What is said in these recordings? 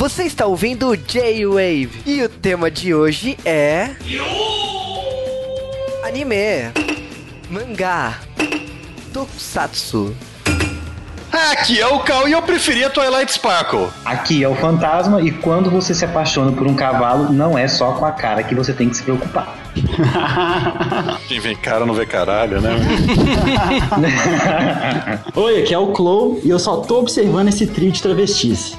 Você está ouvindo J-Wave e o tema de hoje é. Anime, mangá, tokusatsu. Aqui é o Cal e eu preferia Twilight Sparkle. Aqui é o fantasma e quando você se apaixona por um cavalo, não é só com a cara que você tem que se preocupar. Quem vem cara não vê caralho, né? Oi, aqui é o Clow e eu só tô observando esse trio de travestis.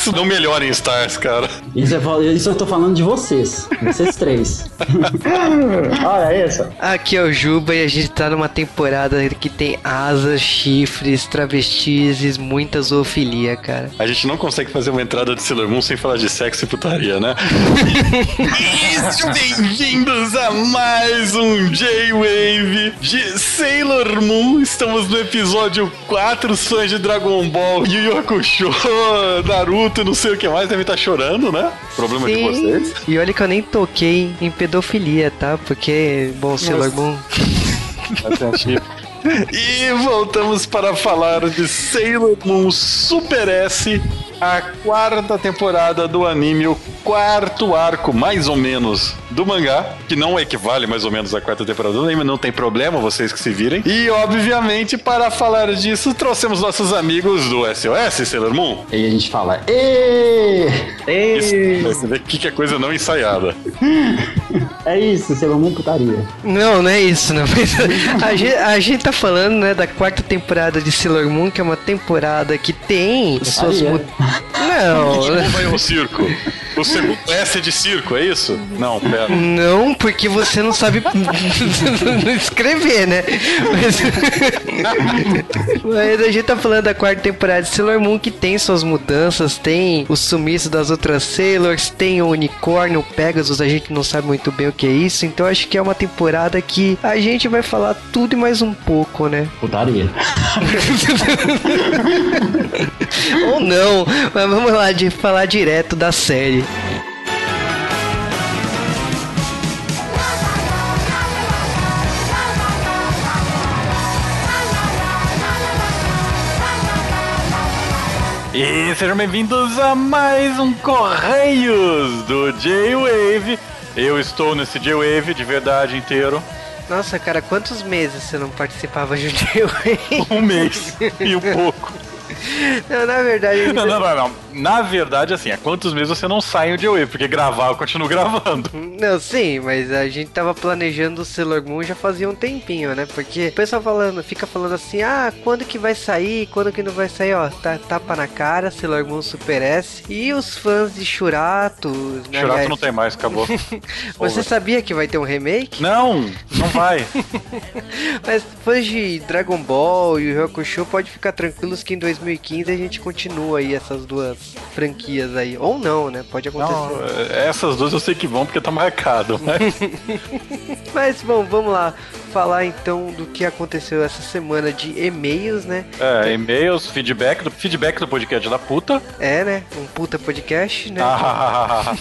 Isso não melhora em Stars, cara. Isso, é, isso eu tô falando de vocês. Vocês três. Olha isso. Aqui é o Juba e a gente tá numa temporada que tem asas, chifres, travestis e muita zoofilia, cara. A gente não consegue fazer uma entrada de Sailor Moon sem falar de sexo e putaria, né? Sejam bem-vindos a mais um J-Wave de Sailor Moon. Estamos no episódio 4, os fãs de Dragon Ball, Yu Yu Hakusho, Naruto, não sei o que mais, devem estar chorando, né? Problema de Sim. vocês. E olha que eu nem toquei em pedofilia, tá? Porque, bom, Sailor Moon. E voltamos para falar de Sailor Moon Super S, a quarta temporada do anime, o quarto arco, mais ou menos, do mangá, que não equivale mais ou menos à quarta temporada do anime, não tem problema, vocês que se virem. E, obviamente, para falar disso, trouxemos nossos amigos do SOS, Sailor Moon. E a gente fala, Ê! Isso, você vê que que é coisa não ensaiada. É isso, Sailor Moon putaria. Não, não é isso, não. A, gente, a gente tá falando, né, da quarta temporada de Sailor Moon, que é uma temporada que tem suas. Não, Como vai o circo? O segundo S é de circo, é isso? Não, pera. não, porque você não sabe escrever, né? Mas, mas a gente tá falando da quarta temporada de Sailor Moon, que tem suas mudanças, tem o sumiço das outras Sailors, tem o unicórnio, o Pegasus, a gente não sabe muito bem o que é isso, então acho que é uma temporada que a gente vai falar tudo e mais um pouco, né? Putaria. Ou não, mas vamos lá de falar direto da série. E sejam bem-vindos a mais um Correios do J-Wave. Eu estou nesse J-Wave de verdade inteiro. Nossa, cara, quantos meses você não participava de um J-Wave? Um mês e um pouco. Não, na verdade, Não, não, não, não. Na verdade, assim, há quantos meses você não sai o J-Wave? Porque gravar eu continuo gravando. Não, sim, mas a gente tava planejando o Sailor Moon já fazia um tempinho, né? Porque o pessoal falando, fica falando assim, ah, quando que vai sair, quando que não vai sair, ó, tá, tapa na cara, Sailor Moon Super S. E os fãs de Churato, né? Churato não tem mais, acabou. Você sabia que vai ter um remake? Não, não vai. Mas fãs de Dragon Ball e o Hakusho pode ficar tranquilos que em 2015 a gente continua aí essas duas franquias aí. Ou não, né? Pode acontecer. Não, é, essas duas eu sei que vão porque tá marcado, mas... Mas bom, vamos lá falar então do que aconteceu essa semana de e-mails, né? É, e-mails, feedback do, feedback do podcast da puta. É, né? Um puta podcast, né? Ah,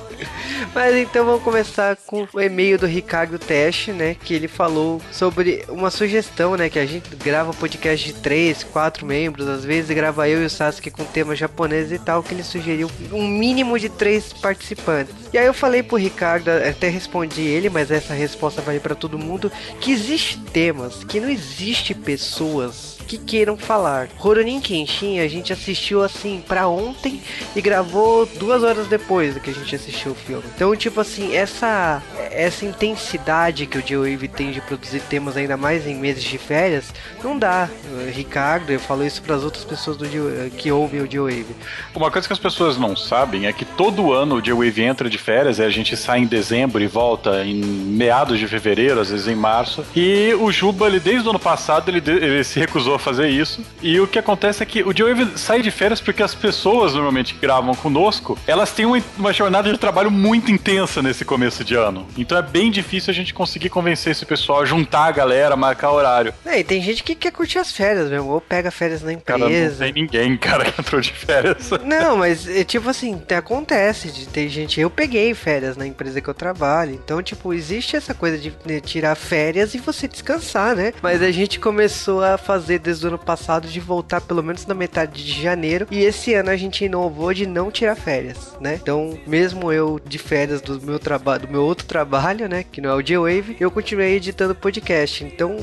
Mas então vamos começar com o e-mail do Ricardo Teste, né? Que ele falou sobre uma sugestão, né? Que a gente grava podcast de três, quatro membros, às vezes grava eu e o Sasuke com tema japonês e tal, que ele sugeriu um mínimo de três participantes. E aí eu falei pro Ricardo, até respondi ele, mas essa resposta vale pra todo mundo, que existe temas, que não existe pessoas que queiram falar. Rurouni Kenshin a gente assistiu assim pra ontem e gravou duas horas depois do que a gente assistiu o filme. Então, tipo assim, essa essa intensidade que o J-Wave tem de produzir temas ainda mais em meses de férias, não dá. Uh, Ricardo, eu falo isso para as outras pessoas do J- que ouvem o J-Wave. Uma coisa que as pessoas não sabem é que todo ano o J-Wave entra de férias, e a gente sai em dezembro e volta em meados de fevereiro, às vezes em março. E o Juba, ele, desde o ano passado, ele, ele se recusou a fazer isso. E o que acontece é que o J-Wave sai de férias porque as pessoas, normalmente, que gravam conosco, elas têm uma, uma jornada de trabalho muito intensa nesse começo de ano. Então é bem difícil a gente conseguir convencer esse pessoal a juntar a galera, marcar horário. É, e tem gente que quer curtir as férias mesmo, ou pega férias na Cara, não empresa. tem ninguém, cara, que entrou de férias. Não, mas é tipo assim, te- acontece de ter gente. Eu peguei férias na empresa que eu trabalho. Então, tipo, existe essa coisa de tirar férias e você descansar, né? Mas a gente começou a fazer desde o ano passado de voltar pelo menos na metade de janeiro. E esse ano a gente inovou de não tirar férias, né? Então, mesmo eu de férias do meu trabalho, do meu outro trabalho, né, que não é o J-Wave, eu continuei editando podcast. Então,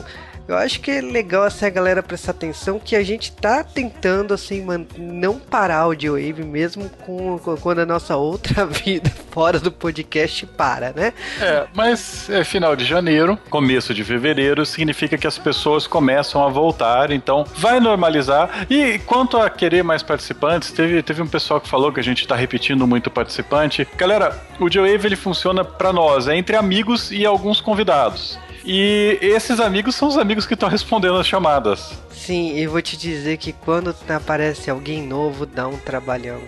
eu acho que é legal assim a galera prestar atenção que a gente tá tentando assim não parar o G-Wave mesmo com, quando a nossa outra vida fora do podcast para, né? É, mas é final de janeiro, começo de fevereiro, significa que as pessoas começam a voltar, então vai normalizar. E quanto a querer mais participantes, teve, teve um pessoal que falou que a gente tá repetindo muito participante. Galera, o G-Wave ele funciona para nós, é entre amigos e alguns convidados. E esses amigos são os amigos que estão respondendo as chamadas. Sim, e vou te dizer que quando aparece alguém novo, dá um trabalhão.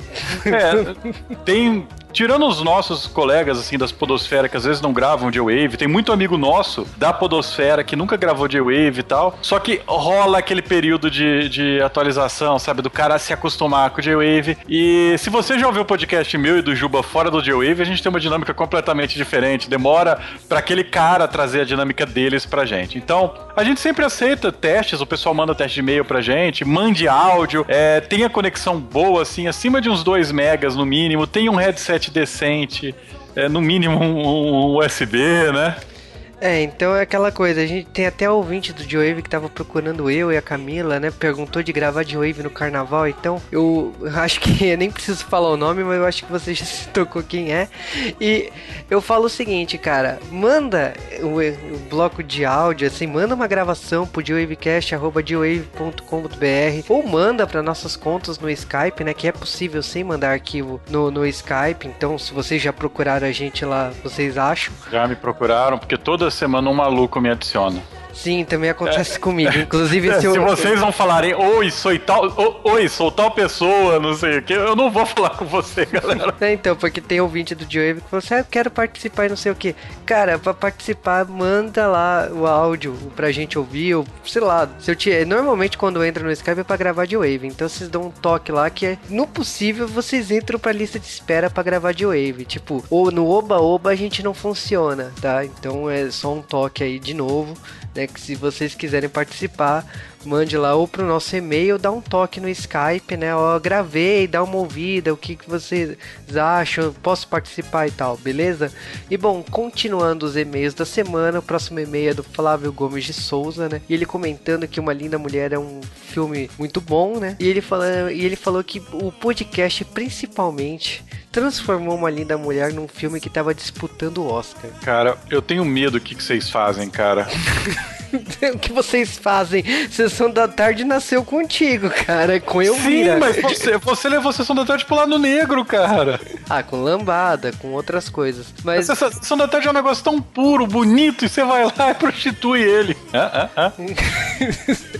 É, tem tirando os nossos colegas, assim, das podosfera, que às vezes não gravam J-Wave, tem muito amigo nosso da podosfera que nunca gravou J-Wave e tal, só que rola aquele período de, de atualização, sabe, do cara se acostumar com o J-Wave. E se você já ouviu o podcast meu e do Juba fora do J-Wave, a gente tem uma dinâmica completamente diferente. Demora para aquele cara trazer a dinâmica deles pra gente. Então, a gente sempre aceita testes, o pessoal manda teste de e-mail pra gente, mande áudio, é, tenha conexão boa, assim, acima de uns 2 megas no mínimo, tem um headset decente, é, no mínimo um, um USB, né? É, então é aquela coisa, a gente tem até ouvinte do Joe que tava procurando eu e a Camila, né? Perguntou de gravar Joe no carnaval, então eu acho que eu nem preciso falar o nome, mas eu acho que você já se tocou quem é. E eu falo o seguinte, cara, manda o, o bloco de áudio, assim, manda uma gravação pro joavecast.com.br ou manda para nossas contas no Skype, né? Que é possível sem mandar arquivo no, no Skype, então se vocês já procuraram a gente lá, vocês acham? Já me procuraram, porque toda semana um maluco me adiciona. Sim, também acontece é. comigo. Inclusive, é, se, eu... se, vocês não falarem, oi, sou tal, oi, sou tal pessoa, não sei o que, eu não vou falar com você, galera. É, então, porque tem ouvinte do Joe que você, ah, eu quero participar e não sei o que. Cara, pra participar, manda lá o áudio pra gente ouvir, ou sei lá. Se eu te... Normalmente, quando entra no Skype é pra gravar de Wave. Então, vocês dão um toque lá que é, no possível, vocês entram pra lista de espera pra gravar de Wave. Tipo, ou no Oba Oba a gente não funciona, tá? Então, é só um toque aí de novo né? Que se vocês quiserem participar, mande lá ou pro nosso e-mail, dá um toque no Skype, né? Ó, gravei, dá uma ouvida, o que, que vocês acham, posso participar e tal, beleza? E bom, continuando os e-mails da semana, o próximo e-mail é do Flávio Gomes de Souza, né? E ele comentando que Uma Linda Mulher é um filme muito bom, né? E ele, fala, e ele falou que o podcast principalmente transformou Uma Linda Mulher num filme que tava disputando o Oscar. Cara, eu tenho medo do que, que vocês fazem, cara. o que vocês fazem? Sessão da tarde nasceu contigo, cara. Com eu Sim, mas você, você levou Sessão da tarde pro lado negro, cara. Ah, com lambada, com outras coisas. Mas. A sessão da tarde é um negócio tão puro, bonito, e você vai lá e prostitui ele. Ah, ah, ah.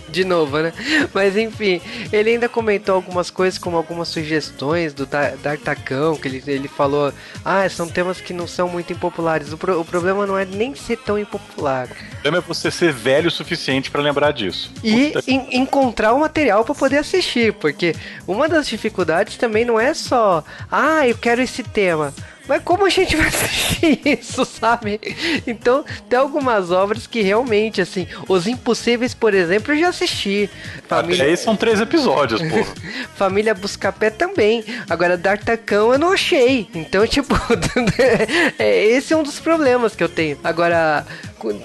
De novo, né? Mas enfim, ele ainda comentou algumas coisas, como algumas sugestões do D'Artacão, que ele, ele falou: ah, são temas que não são muito impopulares. O, pro, o problema não é nem ser tão impopular. O problema é você ser velho o suficiente para lembrar disso. E encontrar o material para poder assistir, porque uma das dificuldades também não é só, ah, eu quero esse tema. Mas como a gente vai assistir isso, sabe? Então, tem algumas obras que realmente, assim, Os Impossíveis, por exemplo, eu já assisti. Família... Até aí são três episódios, pô. Família Buscapé também. Agora, D'Artacão eu não achei. Então, tipo, é, esse é um dos problemas que eu tenho. Agora,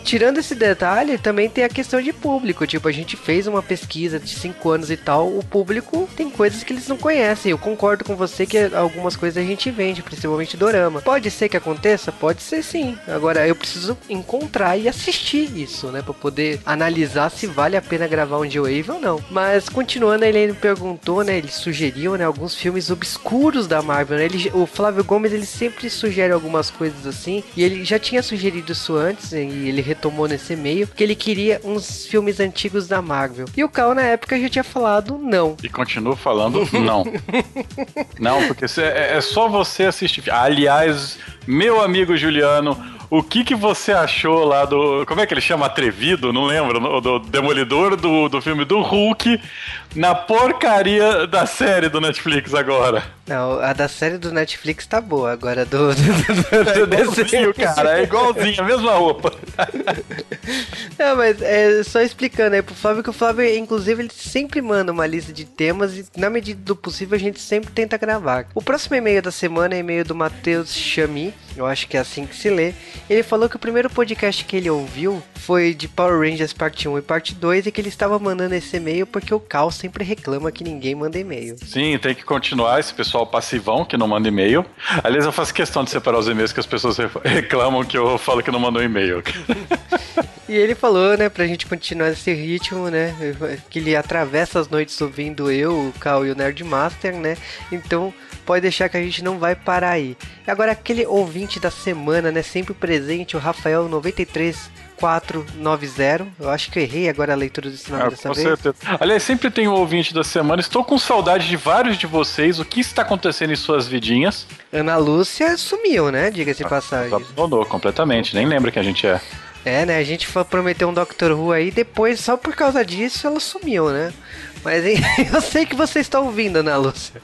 tirando esse detalhe, também tem a questão de público. Tipo, a gente fez uma pesquisa de 5 anos e tal, o público tem coisas que eles não conhecem. Eu concordo com você que algumas coisas a gente vende, principalmente dorama. Pode ser que aconteça? Pode ser sim. Agora, eu preciso encontrar e assistir isso, né? Pra poder analisar se vale a pena gravar um G-Wave ou não. Mas, continuando, ele perguntou, né? Ele sugeriu, né? Alguns filmes obscuros da Marvel, né? Ele, o Flávio Gomes, ele sempre sugere algumas coisas assim. E ele já tinha sugerido isso antes, né? E ele retomou nesse e-mail, que ele queria uns filmes antigos da Marvel. E o Cal, na época, já tinha falado não. E continua falando não. não, porque é, é só você assistir. Aliás, meu amigo Juliano, o que que você achou lá do. Como é que ele chama? Atrevido? Não lembro. Do Demolidor do, do filme do Hulk na porcaria da série do Netflix agora. Não, a da série do Netflix tá boa, agora do, do, do, do É igualzinho, cara, é igualzinho, a mesma roupa. Não, mas é só explicando aí pro Flávio que o Flávio, inclusive, ele sempre manda uma lista de temas e, na medida do possível, a gente sempre tenta gravar. O próximo e-mail da semana é e-mail do Matheus Chami, eu acho que é assim que se lê. Ele falou que o primeiro podcast que ele ouviu foi de Power Rangers parte 1 e parte 2 e que ele estava mandando esse e-mail porque o Cal sempre reclama que ninguém manda e-mail. Sim, tem que continuar esse pessoal passivão que não manda e-mail. Aliás, eu faço questão de separar os e-mails que as pessoas reclamam que eu falo que não mandou e-mail. e ele falou, né, pra gente continuar esse ritmo, né, que ele atravessa as noites ouvindo eu, o Cal e o Nerdmaster, né, então pode deixar que a gente não vai parar aí. Agora, aquele ouvinte da semana, né, sempre presente, o Rafael93 3490. Eu acho que eu errei agora a leitura desse nome é, dessa com vez. Certeza. Aliás, sempre tem um ouvinte da semana. Estou com saudade de vários de vocês. O que está acontecendo em suas vidinhas? Ana Lúcia sumiu, né? Diga-se de passagem. Abandonou completamente. Nem lembra que a gente é. É, né? A gente prometeu um Doctor Who aí, depois, só por causa disso, ela sumiu, né? Mas eu sei que você está ouvindo, Ana Lúcia.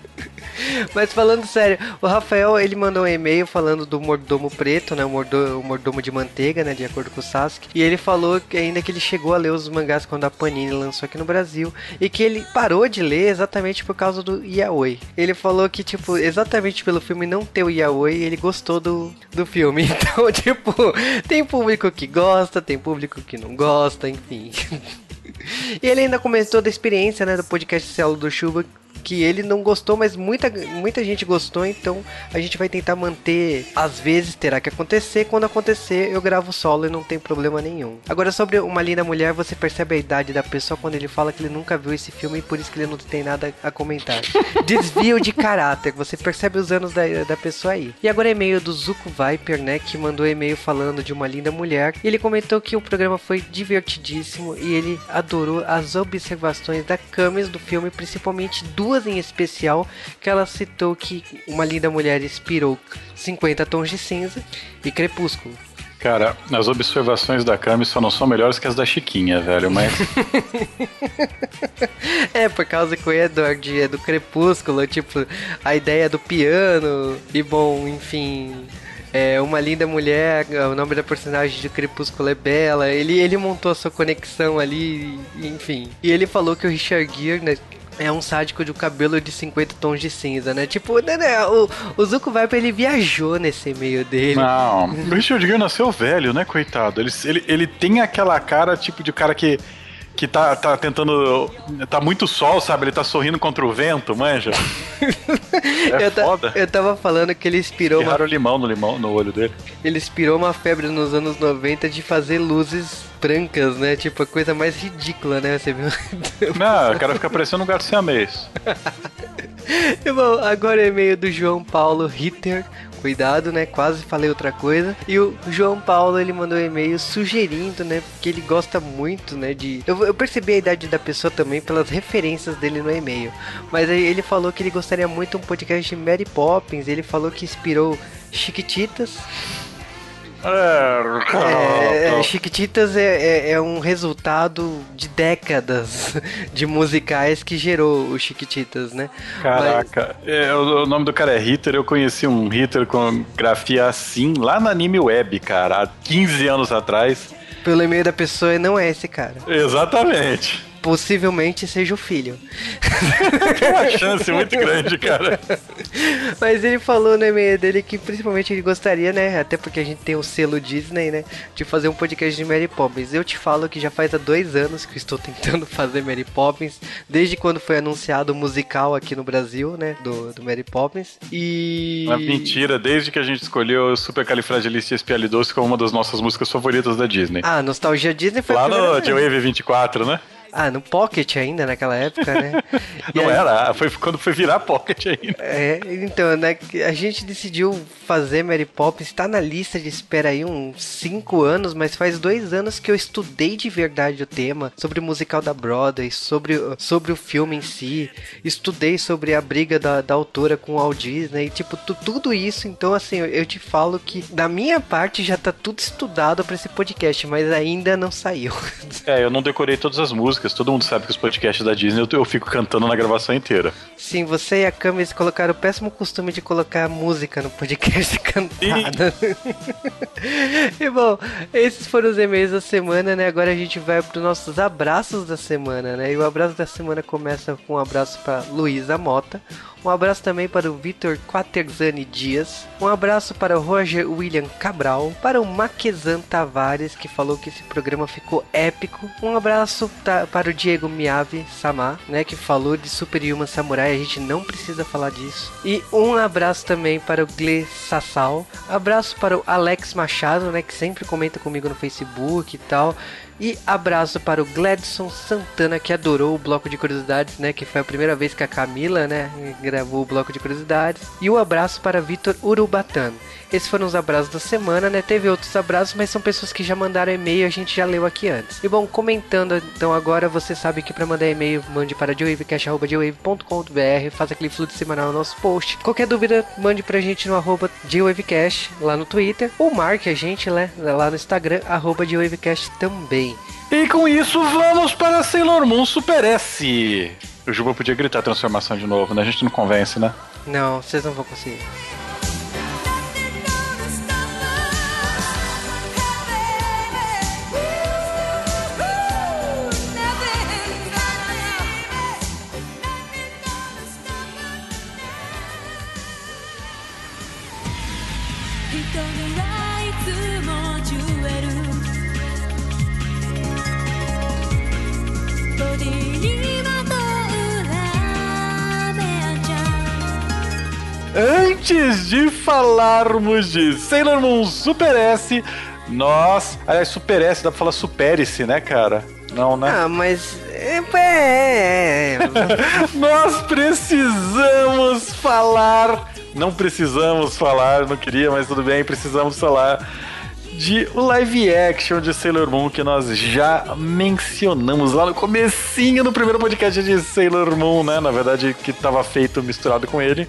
Mas falando sério, o Rafael ele mandou um e-mail falando do mordomo preto, né? O, mordo, o mordomo de manteiga, né? De acordo com o Sasuke. E ele falou que ainda que ele chegou a ler os mangás quando a Panini lançou aqui no Brasil. E que ele parou de ler exatamente por causa do Yaoi. Ele falou que, tipo, exatamente pelo filme não ter o Yaoi, ele gostou do, do filme. Então, tipo, tem público que gosta, tem público que não gosta, enfim. E ele ainda comentou da experiência, né, do podcast Celo do Chuva, que ele não gostou, mas muita, muita gente gostou, então a gente vai tentar manter. Às vezes terá que acontecer, quando acontecer eu gravo solo e não tem problema nenhum. Agora, sobre Uma Linda Mulher, você percebe a idade da pessoa quando ele fala que ele nunca viu esse filme e por isso que ele não tem nada a comentar. Desvio de caráter, você percebe os anos da, da pessoa aí. E agora e-mail do Zuko Viper, né, que mandou e-mail falando de Uma Linda Mulher. E ele comentou que o programa foi divertidíssimo e ele adorou as observações da Camis do filme, principalmente duas em especial, que ela citou que Uma Linda Mulher inspirou 50 Tons de Cinza e Crepúsculo. Cara, as observações da Cami só não são melhores que as da Chiquinha, velho. Mas É, por causa que o Edward é do Crepúsculo, tipo, a ideia do piano, e bom, enfim. É uma linda mulher, o nome da personagem de Crepúsculo é Bela. Ele, ele montou a sua conexão ali, enfim. E ele falou que o Richard Gere, né, é um sádico de um cabelo de 50 tons de cinza, né? Tipo, né, né, o, o Zuko Viper ele viajou nesse e-mail dele. não. O Richard Gere nasceu velho, né, coitado? Ele, ele, ele tem aquela cara, tipo, de cara que. Que tá, tá tentando. Tá muito sol, sabe? Ele tá sorrindo contra o vento, manja. É eu, foda. eu tava falando que ele inspirou uma Erraram o limão no, limão no olho dele. Ele inspirou uma febre nos anos 90 de fazer luzes brancas, né? Tipo, a coisa mais ridícula, né? Você viu? Não, o cara fica parecendo um gato siamês. E, Bom, agora é e-mail do João Paulo Ritter. Cuidado, né? Quase falei outra coisa. E o João Paulo, ele mandou um e-mail sugerindo, né? Que ele gosta muito, né? De... Eu, eu percebi a idade da pessoa também pelas referências dele no e-mail. Mas ele falou que ele gostaria muito de um podcast de Mary Poppins. Ele falou que inspirou Chiquititas. É, é, Chiquititas é, é, é um resultado de décadas de musicais que gerou o Chiquititas, né? Caraca, é, o, o nome do cara é Hitter. Eu conheci um Hitter com grafia assim lá na Anime Web, cara, há 15 anos atrás. Mas pelo e-mail da pessoa não é esse cara. Exatamente. Possivelmente seja o filho. Tem uma chance muito grande, cara. Mas ele falou no e-mail dele que principalmente ele gostaria, né? Até porque a gente tem o selo Disney, né? De fazer um podcast de Mary Poppins. Eu te falo que já faz há dois anos que eu estou tentando fazer Mary Poppins. Desde quando foi anunciado o musical aqui no Brasil, né? Do, do Mary Poppins. E. Uma mentira, desde que a gente escolheu o Supercalifragilisticexpialidocious como uma das nossas músicas favoritas da Disney. Ah, Nostalgia Disney foi Lá no vez. J-Wave 24, né? Ah, no Pocket ainda, naquela época, né? Não aí- era, foi quando foi virar Pocket ainda. É, então, né, que a gente decidiu fazer Mary Poppins, tá na lista de espera aí uns 5 anos, mas faz dois anos que eu estudei de verdade o tema, sobre o musical da Broadway, sobre, sobre o filme em si, estudei sobre a briga da, da autora com o Walt Disney, e, tipo, tu- tudo isso, então assim, eu, eu te falo que da minha parte já tá tudo estudado pra esse podcast, mas ainda não saiu. É, eu não decorei todas as músicas, músicas. Todo mundo sabe que os podcasts da Disney eu, eu fico cantando na gravação inteira. Sim, você e a Camis colocaram o péssimo costume de colocar música no podcast cantada. e bom, esses foram os e-mails da semana, né? Agora a gente vai para os nossos abraços da semana, né? E o abraço da semana começa com um abraço para Luísa Mota, um abraço também para o Vitor Quaterzani Dias. Um abraço para o Roger William Cabral. Para o Maquezan Tavares, que falou que esse programa ficou épico. Um abraço para o Diego Miyavi Sama, né? Que falou de Super Human Samurai. A gente não precisa falar disso. E um abraço também para o Gle Sassal. Abraço para o Alex Machado, né? Que sempre comenta comigo no Facebook e tal. E abraço para o Gladson Santana, que adorou o bloco de curiosidades, né? Que foi a primeira vez que a Camila, né, gravou o bloco de curiosidades. E o um abraço para Vitor Urubatano. Esses foram os abraços da semana, né? Teve outros abraços, mas são pessoas que já mandaram e-mail, a gente já leu aqui antes. E bom, comentando então agora, você sabe que para mandar e-mail, mande para jwavecast.com.br, faça aquele fluxo semanal no nosso post. Qualquer dúvida, mande pra gente no arroba lá no Twitter, ou marque a gente né, lá no Instagram, arroba jwavecast também. E com isso, vamos para Sailor Moon Super S. O Juba podia gritar transformação de novo, né? A gente não convence, né? Não, vocês não vão conseguir. 'Antes de falarmos de Sailor Moon Super S, nós. Aliás, Super S, dá pra falar Super S, né, cara? Não, né? Ah, mas. É, é, é. nós precisamos falar. Não precisamos falar, não queria, mas tudo bem, precisamos falar de o live action de Sailor Moon que nós já mencionamos lá no comecinho do primeiro podcast de Sailor Moon, né? Na verdade, que estava feito misturado com ele.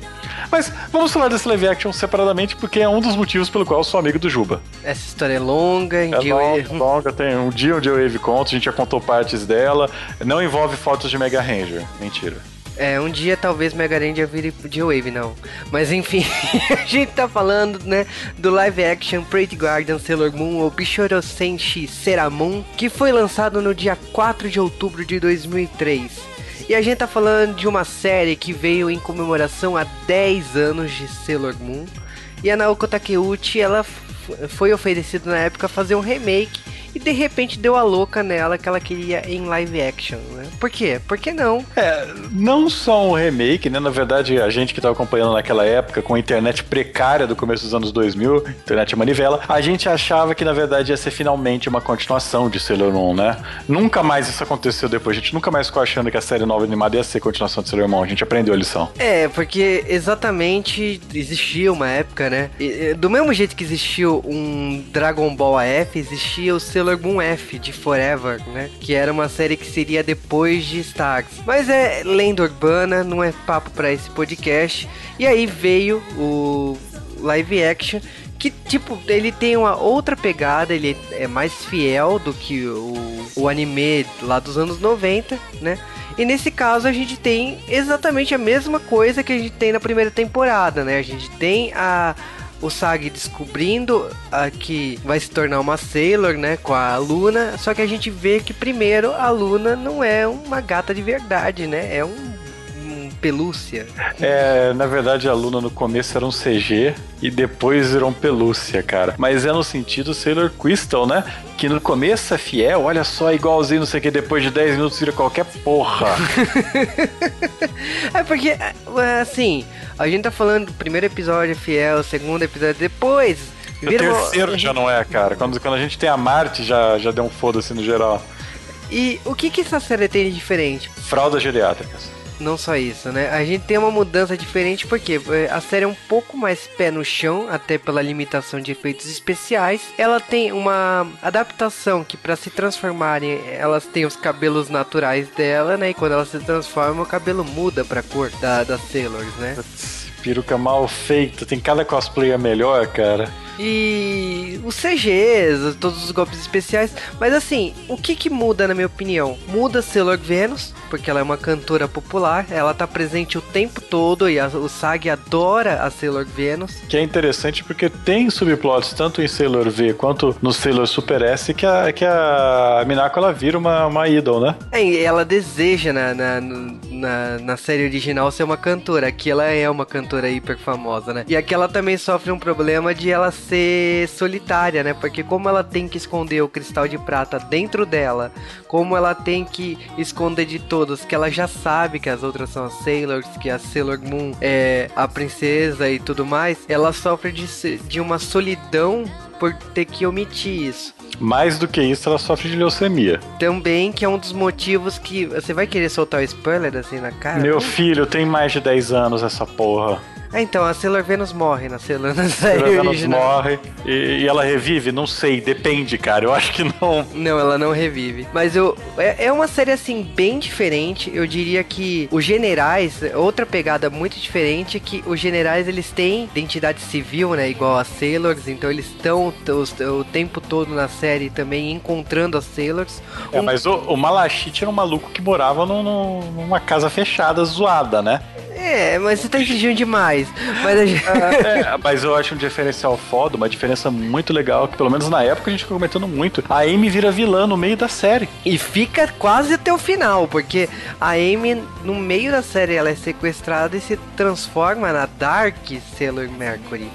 Mas vamos falar desse live action separadamente porque é um dos motivos pelo qual eu sou amigo do Juba. Essa história é longa, em é longa, longa, tem um dia onde eu conta, a gente já contou partes dela. Não envolve fotos de Mega Ranger. Mentira. É, um dia talvez Mega Ranger vire J-Wave, não. Mas enfim, a gente tá falando, né, do live action Pretty Garden Sailor Moon ou Senshi Seramon, que foi lançado no dia 4 de outubro de 2003. E a gente tá falando de uma série que veio em comemoração a 10 anos de Sailor Moon. E a Naoko Takeuchi, ela foi oferecida na época fazer um remake e de repente deu a louca nela que ela queria em live action, né? Por quê? Por que não? É, não só um remake, né? Na verdade, a gente que estava acompanhando naquela época, com a internet precária do começo dos anos 2000, internet manivela, a gente achava que na verdade ia ser finalmente uma continuação de Sailor Moon, né? Nunca mais isso aconteceu depois, a gente nunca mais ficou achando que a série nova animada ia ser continuação de Sailor Moon, a gente aprendeu a lição. É, porque exatamente existia uma época, né? Do mesmo jeito que existiu um Dragon Ball AF, existia o Sailor Moon F de Forever, né? Que era uma série que seria depois de Stax. Mas é lenda urbana, não é papo para esse podcast. E aí veio o live action que tipo ele tem uma outra pegada, ele é mais fiel do que o, o anime lá dos anos 90, né? E nesse caso a gente tem exatamente a mesma coisa que a gente tem na primeira temporada, né? A gente tem a o Sag descobrindo a, que vai se tornar uma Sailor, né, com a Luna, só que a gente vê que primeiro a Luna não é uma gata de verdade, né, é um pelúcia. É, na verdade a Luna no começo era um CG e depois virou um pelúcia, cara. Mas é no sentido Sailor Crystal, né, que no começo é fiel, olha só, igualzinho, não sei o que, depois de 10 minutos vira qualquer porra. é porque, é, assim, a gente tá falando do primeiro episódio fiel, segundo episódio depois. O terceiro já não é, cara. Quando, quando a gente tem a Marte, já, já deu um foda-se no geral. E o que, que essa série tem de diferente? Fraldas geriátricas não só isso, né? A gente tem uma mudança diferente porque é, a série é um pouco mais pé no chão, até pela limitação de efeitos especiais. Ela tem uma adaptação que para se transformarem, elas têm os cabelos naturais dela, né? E quando elas se transformam, o cabelo muda pra cor da, das Sailors, né? Peruca mal feita, tem cada cosplayer melhor, cara. E os CGs, todos os golpes especiais. Mas assim, o que que muda na minha opinião? Muda Sailor Venus, porque ela é uma cantora popular, ela tá presente o tempo todo e a, o Sag adora a Sailor Venus. Que é interessante porque tem subplots tanto em Sailor V quanto no Sailor Super S que a, que a Minako ela vira uma, uma idol, né? É, ela deseja na, na, na, na série original ser uma cantora, aqui ela é uma cantora hiper famosa, né? E aqui ela também sofre um problema de ela ser solitária, né? Porque como ela tem que esconder o cristal de prata dentro dela, como ela tem que esconder de todos, que ela já sabe que as outras são as Sailors, que a Sailor Moon é a princesa e tudo mais, ela sofre de, de uma solidão por ter que omitir isso. Mais do que isso, ela sofre de leucemia. Também, que é um dos motivos que. Você vai querer soltar o spoiler assim na cara? Meu filho tem mais de 10 anos essa porra. É, então, a Sailor Venus morre na Sailor, na Sailor Venus morre e, e ela revive? Não sei, depende, cara. Eu acho que não. Não, ela não revive. Mas eu, é, é uma série, assim, bem diferente. Eu diria que os generais, outra pegada muito diferente é que os generais, eles têm identidade civil, né? Igual as Sailors. Então, eles estão o, tempo todo na série também encontrando as Sailors. É, mas o, o Malachite era um maluco que morava num- num- numa casa fechada, zoada, né? É, mas você tá exigindo demais. Mas a gente... É, mas eu acho um diferencial foda, uma diferença muito legal, que pelo menos na época a gente ficou comentando muito. A Amy vira vilã no meio da série. E fica quase até o final, porque a Amy, no meio da série, ela é sequestrada e se transforma na Dark Sailor Mercury.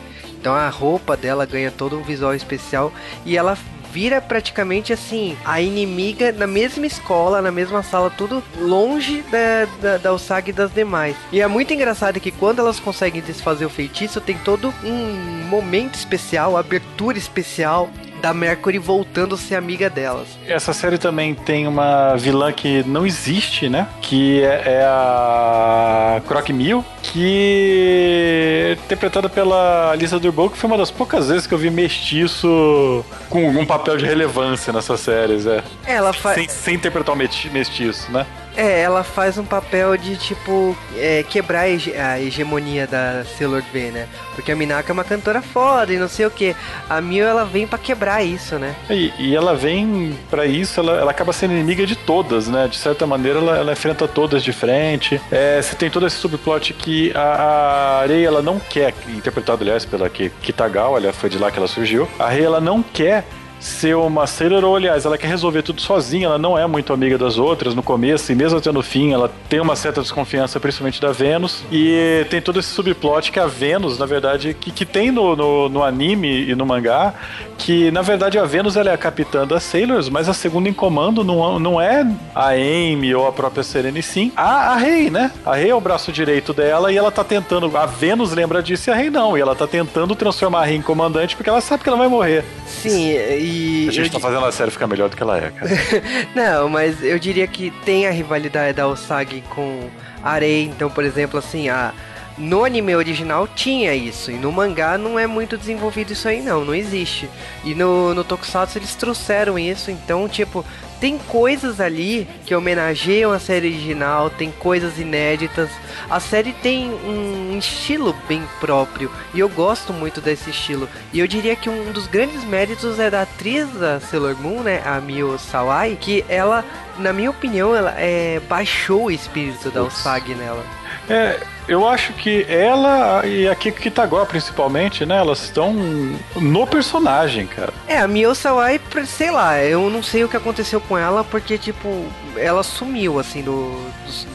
Então a roupa dela ganha todo um visual especial e ela vira praticamente assim a inimiga na mesma escola, na mesma sala, tudo longe da, da, da Usagi e das demais. E é muito engraçado que quando elas conseguem desfazer o feitiço, tem todo um momento especial, abertura especial da Mercury voltando a ser amiga delas. Essa série também tem uma vilã que não existe, né? Que é, é a Croc Mill, que é interpretada pela Lisa Durbow, que foi uma das poucas vezes que eu vi mestiço com algum papel de relevância nessas séries, é. Ela faz. Sem, sem interpretar o mesti- mestiço, né? É, ela faz um papel de, tipo, é, quebrar a hege- a hegemonia da Sailor V, né? Porque a Minaka é uma cantora foda e não sei o que. A Mil, ela vem pra quebrar isso, né? E, e ela vem pra isso, ela, ela acaba sendo inimiga de todas, né? De certa maneira, ela, ela enfrenta todas de frente. É, você tem todo esse subplot que a, a ela não quer, interpretado, aliás, pela Ki- Kitagawa, aliás, foi de lá que ela surgiu. A Areia, ela não quer ser uma Sailor, ou aliás, ela quer resolver tudo sozinha, ela não é muito amiga das outras no começo, e mesmo até no fim, ela tem uma certa desconfiança, principalmente da Vênus, e tem todo esse subplot que a Vênus, na verdade, que, que tem no, no, no anime e no mangá, que na verdade a Vênus ela é a capitã das Sailors, mas a segunda em comando não, não é a Amy ou a própria Serena, e sim a, a Rei, né? A Rei é o braço direito dela e ela tá tentando, a Vênus lembra disso e a Rei não, e ela tá tentando transformar a Rei em comandante porque ela sabe que ela vai morrer. Sim, e. A gente tá fazendo a série ficar melhor do que ela é, cara. Não, mas eu diria que tem a rivalidade da Usagi com Arei. Então, por exemplo, assim, a. No anime original tinha isso, e no mangá não é muito desenvolvido isso aí não, não existe. E no, no Tokusatsu eles trouxeram isso, então, tipo, tem coisas ali que homenageiam a série original, tem coisas inéditas. A série tem um estilo bem próprio, e eu gosto muito desse estilo. E eu diria que um dos grandes méritos é da atriz da Sailor Moon, né, a Mio Sawai, que ela, na minha opinião, ela é, baixou o espírito da Putz. Usagi nela. É, eu acho que ela e a Kiko Kitagawa, principalmente, né? Elas estão no personagem, cara. É, a Mio Sawai, sei lá, eu não sei o que aconteceu com ela, porque, tipo, ela sumiu, assim, do, dos-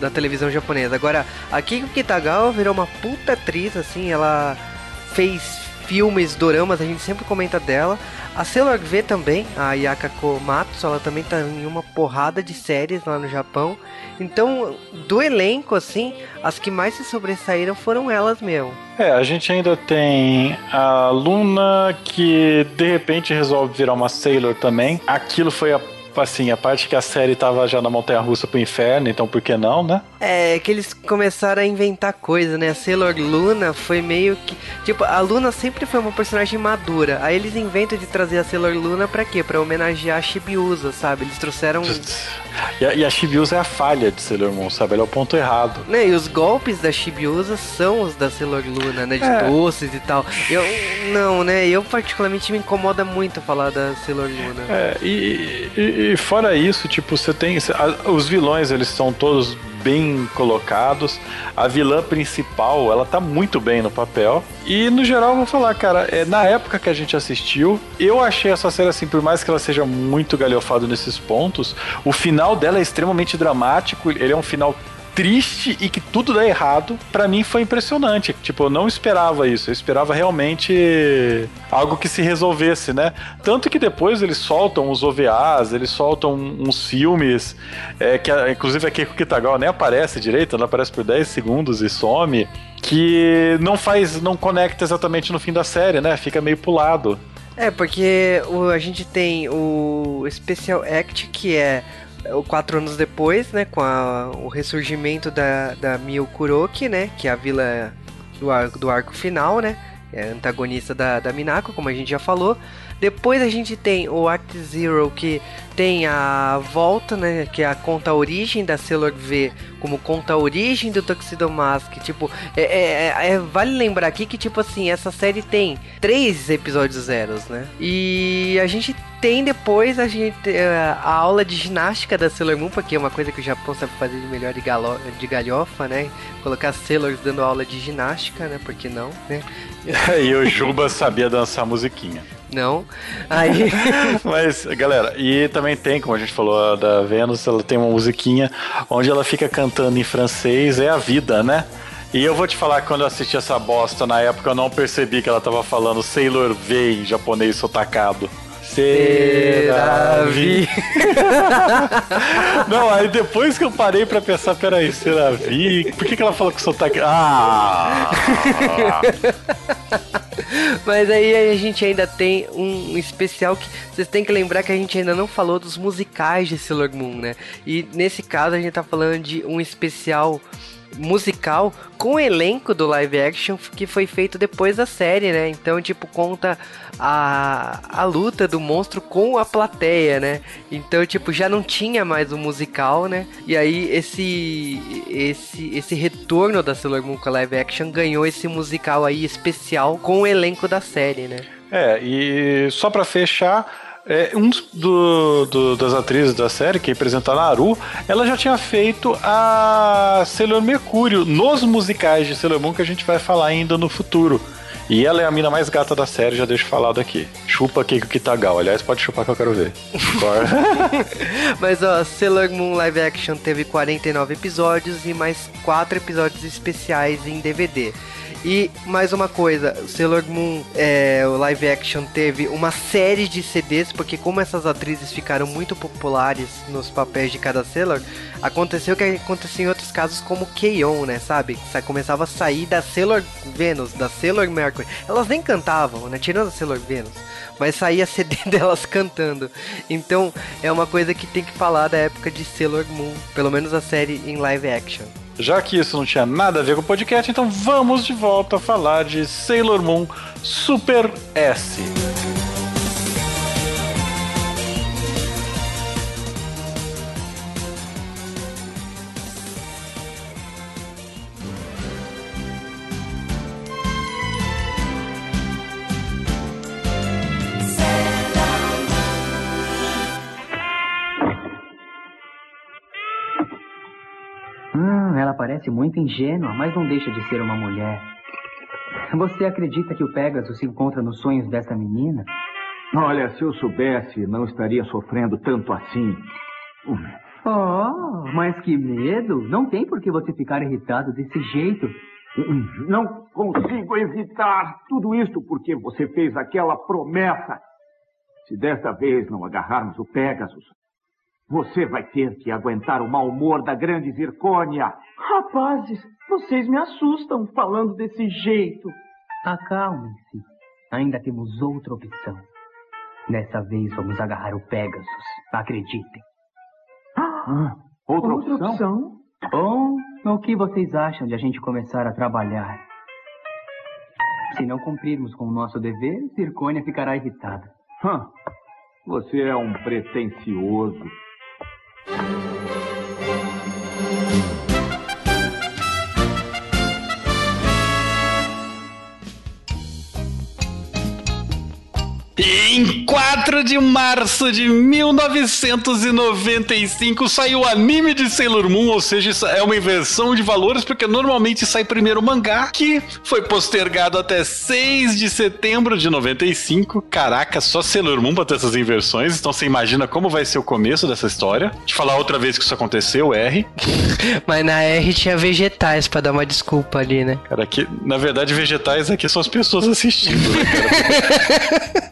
da televisão japonesa. Agora, a Kiko Kitagawa virou uma puta atriz, assim, ela fez filmes, doramas, a gente sempre comenta dela. A Sailor V também, a Yaka Komatsu, ela também tá em uma porrada de séries lá no Japão. Então, do elenco, assim, as que mais se sobressaíram foram elas mesmo. É, a gente ainda tem a Luna que de repente resolve virar uma Sailor também. Aquilo foi a, assim, a parte que a série tava já na montanha russa pro inferno, então por que não, né? É, que eles começaram a inventar coisa, né? A Sailor Luna foi meio que. Tipo, a Luna sempre foi uma personagem madura. Aí eles inventam de trazer a Sailor Luna pra quê? Pra homenagear a Shibiusa, sabe? Eles trouxeram. E a, e a Shibiusa é a falha de Sailor Moon, sabe? Ela é o ponto errado. Né, e os golpes da Shibiusa são os da Sailor Luna, né? De É. doces e tal. Eu. Não, né? Eu particularmente me incomoda muito falar da Sailor Luna. É, e, e- e fora isso, tipo, você tem. a- os vilões, eles são todos bem colocados. A vilã principal, ela tá muito bem no papel. E no geral, vou falar, cara, é, na época que a gente assistiu, eu achei essa série assim, por mais que ela seja muito galhofada nesses pontos, o final dela é extremamente dramático. Ele é um final triste e que tudo dá errado, pra mim foi impressionante. Tipo, eu não esperava isso. Eu esperava realmente algo que se resolvesse, né? Tanto que depois eles soltam os OVAs, eles soltam uns filmes, é, que inclusive a Keiko Kitagawa nem aparece direito, ela aparece por 10 segundos e some, que não faz, não conecta exatamente no fim da série, né? Fica meio pulado. É, porque o- a gente tem o Special Act, que é quatro anos depois, né? Com a- o ressurgimento da, da Mio Kuroki, né? Que é a vila do arco, do arco final, né? É antagonista da, da Minako, como a gente já falou. Depois a gente tem o Act Zero, que tem a volta, né? Que é a conta origem da Sailor V, como conta origem do Tuxedo Mask. Tipo, é, é- é- vale lembrar aqui que, tipo assim, essa série tem três episódios zeros, né? E a gente tem depois a gente eh, a aula de ginástica da Sailor Moon, porque é uma coisa que o Japão sabe fazer de melhor de, galo, de galhofa, né? Colocar Sailors dando aula de ginástica, né? Por que não, né? e o Juba sabia dançar musiquinha. Não. Aí. Mas, galera, e também tem, como a gente falou, da Vênus, ela tem uma musiquinha onde ela fica cantando em francês, é a vida, né? E eu vou te falar quando eu assisti essa bosta na época, eu não percebi que ela tava falando Sailor V em japonês sotacado. Seravi. Não, aí depois que eu parei pra pensar, peraí, Seravi, por que, que ela falou com sotaque? Ah! Mas aí a gente ainda tem um especial que vocês têm que lembrar que a gente ainda não falou dos musicais de Sailor Moon, né? E nesse caso a gente tá falando de um especial musical com o elenco do live action que foi feito depois da série, né? Então, tipo, conta a, a luta do monstro com a plateia, né? Então, tipo, já não tinha mais o musical, né? E aí esse esse esse retorno da Sailor Moon com a live action ganhou esse musical aí especial com o elenco da série, né? É, e só pra fechar, é, um do, do- das atrizes da série, que representa a Naru, ela já tinha feito a Sailor Mercúrio nos musicais de Sailor Moon que a gente vai falar ainda no futuro. E ela é a mina mais gata da série, já deixo falado aqui. Chupa Keiko Kitagawa. Aliás, pode chupar que eu quero ver. Mas ó, Sailor Moon Live Action teve 49 episódios e mais 4 episódios especiais em DVD. E mais uma coisa, Sailor Moon, é, o live action teve uma série de CDs, porque como essas atrizes ficaram muito populares nos papéis de cada Sailor, aconteceu o que aconteceu em outros casos como Keion, né, sabe? Sa- Começava a sair da Sailor Venus, da Sailor Mercury. Elas nem cantavam, né, tirando a Sailor Venus, mas saía CD delas cantando. Então é uma coisa que tem que falar da época de Sailor Moon, pelo menos a série em live action. Já que isso não tinha nada a ver com o podcast, então vamos de volta a falar de Sailor Moon Super S. parece muito ingênua, mas não deixa de ser uma mulher. Você acredita que o Pegasus se encontra nos sonhos dessa menina? Olha, se eu soubesse, não estaria sofrendo tanto assim. Oh, mas que medo! Não tem por que você ficar irritado desse jeito. Não consigo evitar tudo isto porque você fez aquela promessa. Se desta vez não agarrarmos o Pegasus, você vai ter que aguentar o mau humor da grande Zircônia. Rapazes, vocês me assustam falando desse jeito. Acalmem-se. Ainda temos outra opção. Dessa vez vamos agarrar o Pegasus. Acreditem. Ah, outra, opção? Bom, o que vocês acham de a gente começar a trabalhar? Se não cumprirmos com o nosso dever, Zircônia ficará irritada. Hã, Você é um pretensioso. Em 4 de março de 1995 saiu o anime de Sailor Moon, ou seja, isso é uma inversão de valores, porque normalmente sai primeiro o mangá, que foi postergado até 6 de setembro de 95. Caraca, só Sailor Moon pra ter essas inversões, então você imagina como vai ser o começo dessa história. Deixa eu falar outra vez que isso aconteceu, R. Mas na R tinha vegetais pra dar uma desculpa ali, né? Cara, aqui, na verdade, vegetais aqui são as pessoas assistindo, né, cara?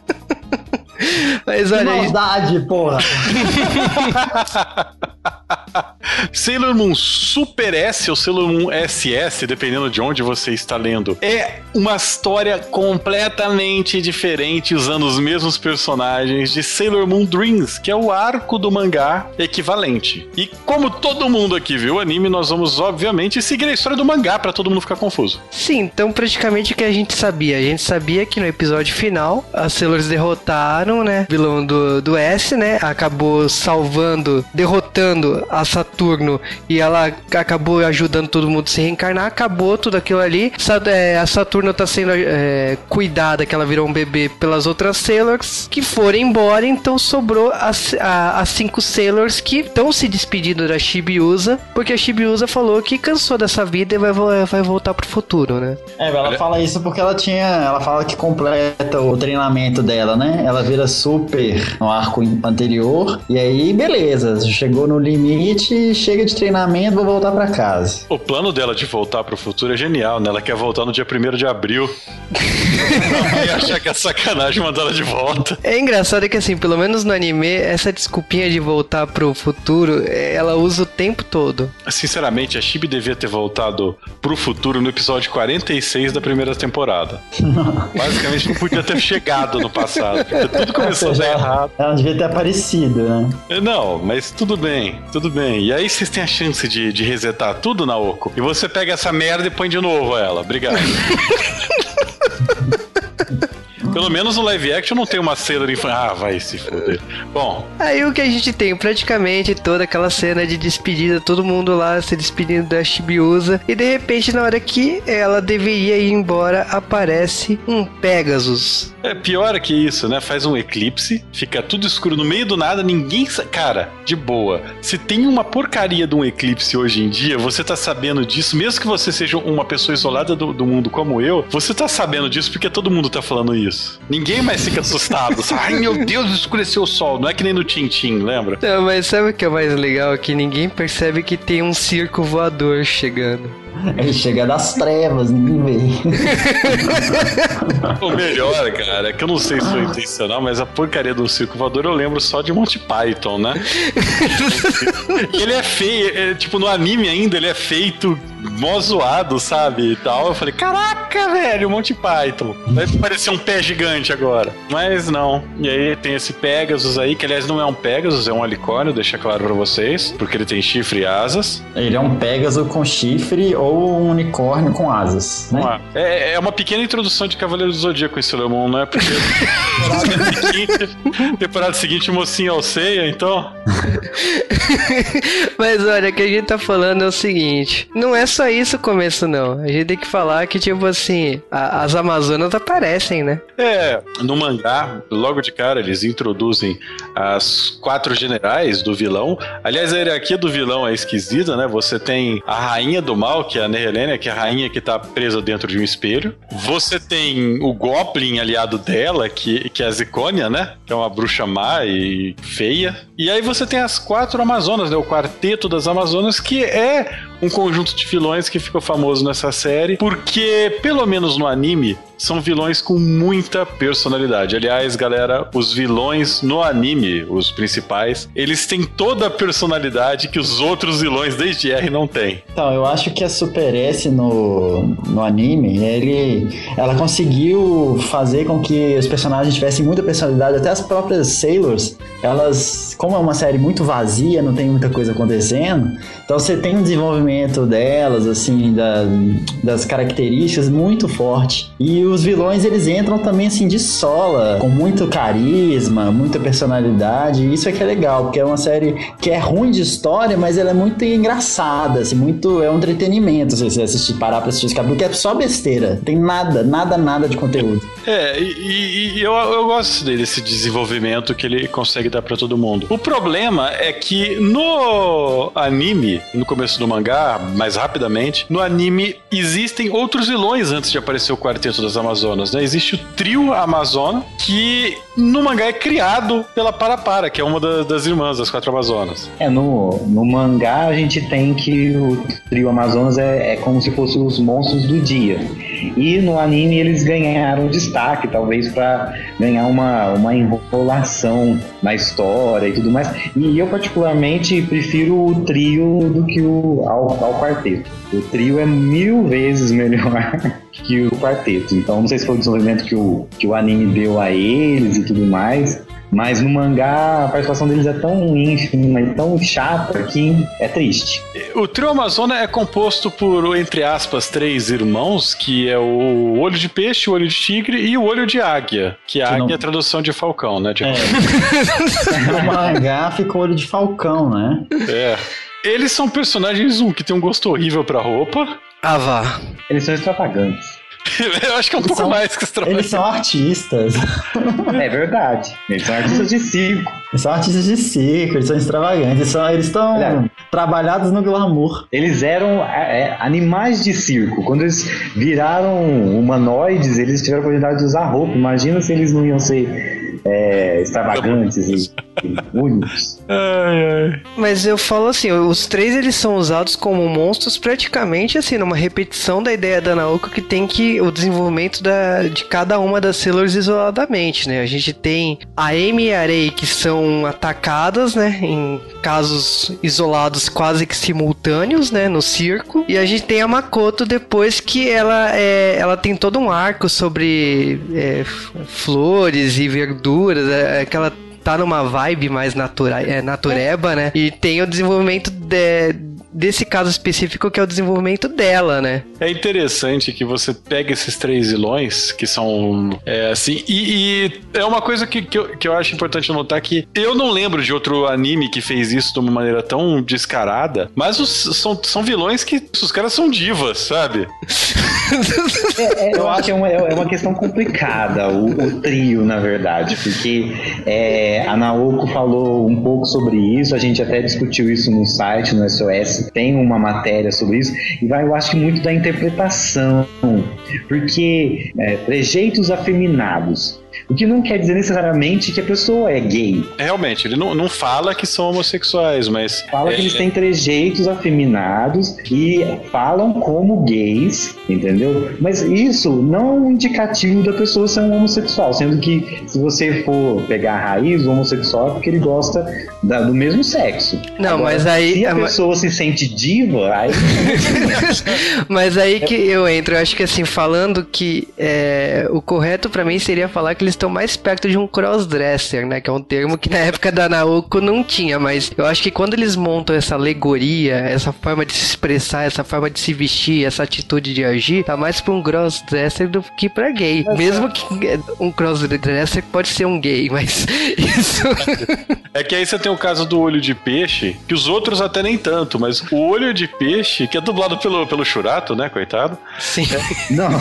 Mas Que olha aí. maldade, porra. Sailor Moon Super S ou Sailor Moon SS, dependendo de onde você está lendo, é uma história completamente diferente, usando os mesmos personagens de Sailor Moon Dreams, que é o arco do mangá equivalente. E como todo mundo aqui viu o anime, nós vamos, obviamente, seguir a história do mangá para todo mundo ficar confuso. Sim, então praticamente o que a gente sabia? A gente sabia que no episódio final, as Sailors derrotaram, né? o Vilão do, do S, né? Acabou salvando, derrotando a Saturno e ela acabou ajudando todo mundo a se reencarnar. Acabou tudo aquilo ali. É, a Saturno tá sendo é, cuidada, que ela virou um bebê pelas outras Sailors que foram embora. Então sobrou as, a- as cinco Sailors que estão se despedindo da Shibiusa, porque a Shibiusa falou que cansou dessa vida e vai, vai voltar pro futuro, né? É, ela fala isso porque ela tinha. Ela fala que completa o treinamento dela, né? Ela vira super no arco anterior. E aí, beleza. Chegou no limite, chega de treinamento, vou voltar pra casa. O plano dela de voltar pro futuro é genial, né? Ela quer voltar no dia 1 de abril. e achar que é sacanagem mandar ela de volta. É engraçado que, assim, pelo menos no anime, essa desculpinha de voltar pro futuro, eh, ela usa o tempo todo. Sinceramente, a Chibi devia ter voltado pro futuro no episódio 46 da primeira temporada. Basicamente, não podia ter chegado no passado. Tudo começou a dar errado. Ela devia ter aparecido, né? É, Não, mas tudo bem, tudo bem. E aí vocês têm a chance de, de resetar tudo, Naoko. E você pega essa merda e põe de novo ela. Obrigado. Pelo menos no live action não tem uma Sailor infantil. Ah, vai se foder. Bom, Aí o que a gente tem? Praticamente toda aquela cena de despedida, todo mundo lá se despedindo da Shibiusa. E de repente, na hora que ela deveria ir embora, aparece um Pegasus. é pior que isso, né? Faz um eclipse, fica tudo escuro no meio do nada, ninguém. sa- Cara, de boa. Se tem uma porcaria de um eclipse hoje em dia, você tá sabendo disso, mesmo que você seja uma pessoa isolada do, do mundo como eu, você tá sabendo disso porque todo mundo tá falando isso. Ninguém mais fica assustado. Ai meu Deus, escureceu o sol. Não é que nem no Tintim, lembra? Não, mas sabe o que é mais legal? Que ninguém percebe que tem um circo voador chegando. Ele chega das trevas, ninguém vê. O melhor, cara, é que eu não sei se foi intencional, mas a porcaria do circo voador eu lembro só de Monty Python, né? Ele é feio, é, tipo, no anime ainda, ele é feito mó zoado, sabe? E tal. Eu falei, caraca, velho, Monty Python. Vai parecer um pé gigante agora. Mas não. E aí tem esse Pegasus aí, que aliás não é um Pegasus, é um unicórnio, deixa claro pra vocês, porque ele tem chifre e asas. Ele é um Pégaso com chifre ou um unicórnio com asas, né? É, é uma pequena introdução de Cavaleiro do Zodíaco em Sailor Moon, né? Porque temporada seguinte, temporada seguinte mocinho Alceia, então. Mas olha, o que a gente tá falando é o seguinte: não é só isso o começo, não. A gente tem que falar que, tipo assim, a- as Amazonas aparecem, né? É, no mangá, logo de cara, eles introduzem as quatro generais do vilão. Aliás, a hierarquia do vilão é esquisita, né? Você tem a rainha do mal, que é a Nehelenia, que é a rainha que tá presa dentro de um espelho. Você tem o Goblin aliado dela, que, que é a Zicônia, né? Que é uma bruxa má e feia. E aí você tem as quatro Amazonas, né? O quarteto das Amazonas, que é um conjunto de vilões que ficou famoso nessa série, porque, pelo menos no anime, são vilões com muita personalidade. Aliás, galera, os vilões no anime, os principais, eles têm toda a personalidade que os outros vilões desde R não têm. Então, eu acho que a Super S no, no anime, ele, ela conseguiu fazer com que os personagens tivessem muita personalidade, até as próprias Sailors, elas, como é uma série muito vazia, não tem muita coisa acontecendo, então você tem um desenvolvimento delas, assim, da, das características muito forte. E os vilões, eles entram também, assim, de sola, com muito carisma, muita personalidade, isso é que é legal, porque é uma série que é ruim de história, mas ela é muito engraçada, assim, muito, é um entretenimento, se você assistir, parar pra assistir esse capítulo, que é só besteira, tem nada, nada, nada de conteúdo. É, e, e- eu, eu gosto desse desenvolvimento que ele consegue dar pra todo mundo. O problema é que no anime, no começo do mangá, mais rapidamente, no anime existem outros vilões antes de aparecer o Quarteto das Amazonas, né? Existe o trio Amazona, que no mangá é criado pela Parapara, que é uma da- das irmãs das quatro Amazonas. É, no, no mangá a gente tem que o trio Amazonas é, é como se fossem os monstros do dia. E no anime eles ganharam destaque, talvez para ganhar uma, uma enrolação na história e tudo mais. E eu particularmente prefiro o trio do que o ao, ao quarteto. O trio é mil vezes melhor que o quarteto. Então não sei se foi o desenvolvimento que o, que o anime deu a eles e tudo mais. Mas no mangá a participação deles é tão ínfima e tão chata que é triste. O trio Amazona é composto por, entre aspas, três irmãos, que é o olho de peixe, o olho de tigre e o olho de águia. Que águia não- é a tradução de falcão, né? De É. No mangá ficou olho de falcão, né? É. Eles são personagens, um, que tem um gosto horrível pra roupa. Ah, vá. Eles são extravagantes. Eu acho que é um pouco são- mais que extra. Eles são artistas. É verdade. Eles são artistas de circo. Eles são artistas de circo, eles são extravagantes. Eles são- Eles estão Olha. trabalhados no glamour. Eles eram é, é, animais de circo. Quando eles viraram humanoides, eles tiveram a oportunidade de usar roupa. Imagina se eles não iam ser é, extravagantes e únicos. Ai, ai. Mas eu falo assim, os três eles são usados como monstros praticamente assim, numa repetição da ideia da Naoko que tem que o desenvolvimento da, de cada uma das Sailors isoladamente, né? A gente tem a Amy e a Rei que são atacadas, né? Em casos isolados quase que simultâneos, né? No circo. E a gente tem a Makoto depois que ela, é, ela tem todo um arco sobre é, flores e verduras, é, aquela tá numa vibe mais natura, é, natureba, né? E tem o desenvolvimento de- desse caso específico que é o desenvolvimento dela, né? É interessante que você pega esses três vilões, que são é, assim, e, e é uma coisa que, que, eu, que eu acho importante notar que eu não lembro de outro anime que fez isso de uma maneira tão descarada, mas os- são, são vilões que os caras são divas, sabe? Eu acho que é uma, é uma questão complicada, o, o trio, na verdade, porque é, a Naoko falou um pouco sobre isso, a gente até discutiu isso no site, no SOS, tem uma matéria sobre isso, e vai, eu acho que muito da interpretação, porque é, trejeitos afeminados, o que não quer dizer necessariamente que a pessoa é gay. Realmente, ele não, não fala que são homossexuais, mas. Fala é, que eles têm trejeitos afeminados e falam como gays, entendeu? Mas isso não é um indicativo da pessoa ser um homossexual, sendo que se você for pegar a raiz, o homossexual é porque ele gosta da- do mesmo sexo. Não, mas aí- Se a mas- pessoa se sente diva, aí. Mas aí que eu entro, eu acho que assim, falando que é, o correto pra mim seria falar que eles estão mais perto de um crossdresser, né? Que é um termo que na época da Naoko não tinha, mas eu acho que quando eles montam essa alegoria, essa forma de se expressar, essa forma de se vestir, essa atitude de agir, tá mais pra um crossdresser do que pra gay. Mesmo que é, um crossdresser pode ser um gay, mas isso. É que aí você tem o caso do olho de peixe, que os outros até nem tanto, mas o olho de peixe, que é dublado pelo, pelo Churato, né, coitado? Sim. Não.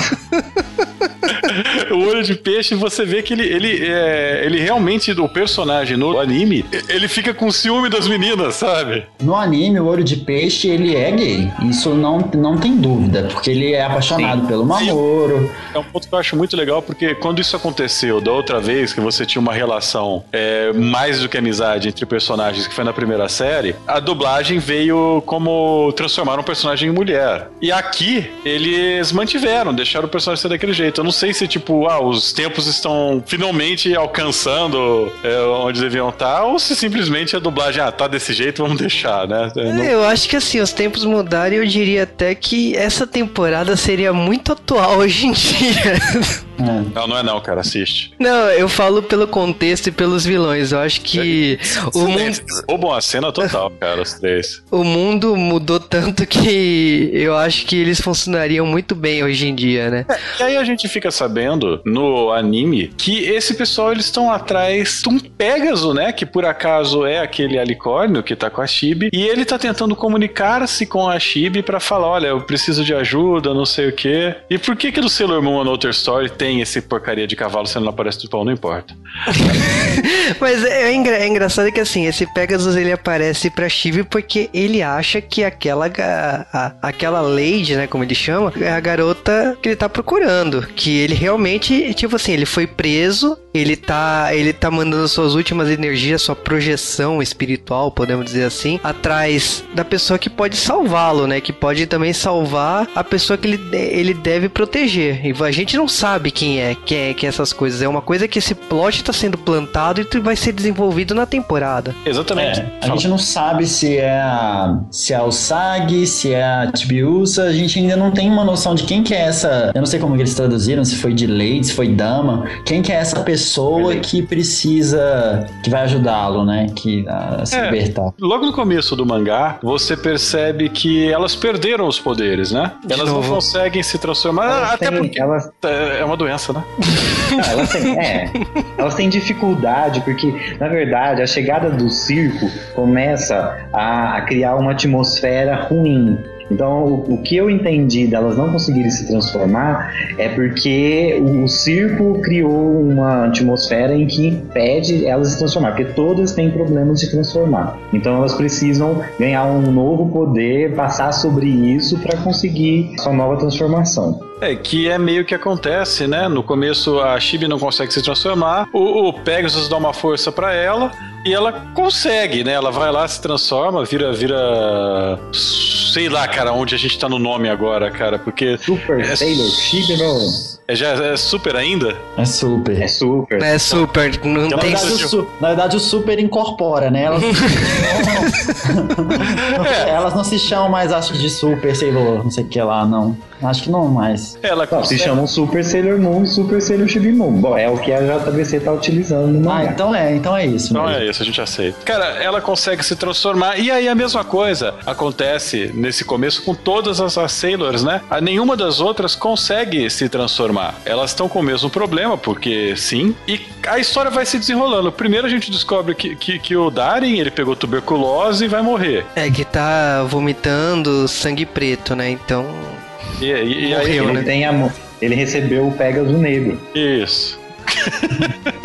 O olho de peixe, você vê que ele, ele, é, ele realmente, o personagem no anime, ele fica com ciúme das meninas, sabe? No anime, o olho de peixe, ele é gay. Isso não, não tem dúvida, porque ele é apaixonado pelo Mamoro. É um ponto que eu acho muito legal, porque quando isso aconteceu da outra vez, que você tinha uma relação é, mais do que amizade entre personagens, que foi na primeira série, a dublagem veio como transformar um personagem em mulher. E aqui, eles mantiveram, deixaram o personagem ser daquele jeito. Eu não sei se tipo, ah, os tempos estão finalmente alcançando é, onde deviam estar, ou se simplesmente a dublagem, ah, tá desse jeito, vamos deixar, né? Não- É, Eu acho que assim, os tempos mudaram e eu diria até que essa temporada seria muito atual hoje em dia. Não, não é não, cara, assiste. Não, eu falo pelo contexto e pelos vilões. Eu acho que o mundo. Roubam a cena total, cara, os três. o mundo mudou tanto que eu acho que eles funcionariam muito bem hoje em dia, né? E aí a gente fica sabendo no anime que esse pessoal eles estão atrás de um Pégaso, né? Que por acaso é aquele alicórnio que tá com a Chibi. E ele tá tentando comunicar-se com a Chibi pra falar: olha, eu preciso de ajuda, não sei o quê. E por que que do Sailor Moon Another Story tem esse porcaria de cavalo se ele não aparece do pau? Não importa. Mas é, engra- é engraçado que assim, esse Pegasus ele aparece pra Chibi porque ele acha que aquela a- aquela Lady, né, como ele chama, é a garota que ele tá procurando, que ele realmente, tipo assim, ele foi preso, ele tá ele tá mandando suas últimas energias, sua projeção espiritual, podemos dizer assim, atrás da pessoa que pode salvá-lo, né, que pode também salvar a pessoa que ele, ele deve proteger. E a gente não sabe quem é, quem é que é essas coisas. É uma coisa que esse plot tá sendo plantado e vai ser desenvolvido na temporada. Exatamente. É, a gente não sabe se é a, se é a Usagi, se é a Tibiusa, a gente ainda não tem uma noção de quem que é essa, eu não sei como que eles traduziram, se foi de lady, se foi dama, quem que é essa pessoa que precisa, que vai ajudá-lo, né, que a se É. libertar. Logo no começo do mangá, você percebe que elas perderam os poderes, né? De elas não novo. conseguem se transformar, Elas até têm- porque elas, é uma doença, né? não, elas têm, é, elas têm dificuldade, porque, na verdade, a chegada do circo começa a, a criar uma atmosfera ruim. Então, o, o que eu entendi delas não conseguirem se transformar é porque o, o circo criou uma atmosfera em que impede elas se transformar, porque todas têm problemas de transformar. Então, elas precisam ganhar um novo poder, passar sobre isso para conseguir sua nova transformação. É, que é meio que acontece, né? No começo a Chibi não consegue se transformar, o, o Pegasus dá uma força pra ela e ela consegue, né? Ela vai lá, se transforma, vira, vira. Sei lá, cara, onde a gente tá no nome agora, cara, porque. Super É Sailor Chibi no... É, já é super ainda? É super. É super. É super, não Na tem. verdade, o su- na verdade, o super incorpora, né? Elas, É. elas não se chamam mais, acho que de super, sei lá, não sei o que lá, não. Acho que não mais. Ela Não, se consegue. chamam Super Sailor Moon e Super Sailor Chibi Moon. Bom, é o que a JBC tá utilizando no Ah, então é, então é isso. Então mesmo. é isso, a gente aceita. Cara, ela consegue se transformar. E aí a mesma coisa acontece nesse começo com todas as, as Sailors, né? A nenhuma das outras consegue se transformar. Elas estão com o mesmo problema, porque sim. E a história vai se desenrolando. Primeiro a gente descobre que, que, que o Darin, ele pegou tuberculose e vai morrer. É que tá vomitando sangue preto, né? Então. E, e- e aí... Morreu, ele, né? tem a mo- ele recebeu o Pegasus Negro. Isso.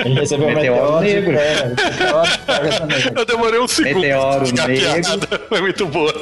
Ele recebeu o Meteoro negro. de também. Eu demorei um segundo. Meteoro negro. Foi muito boa.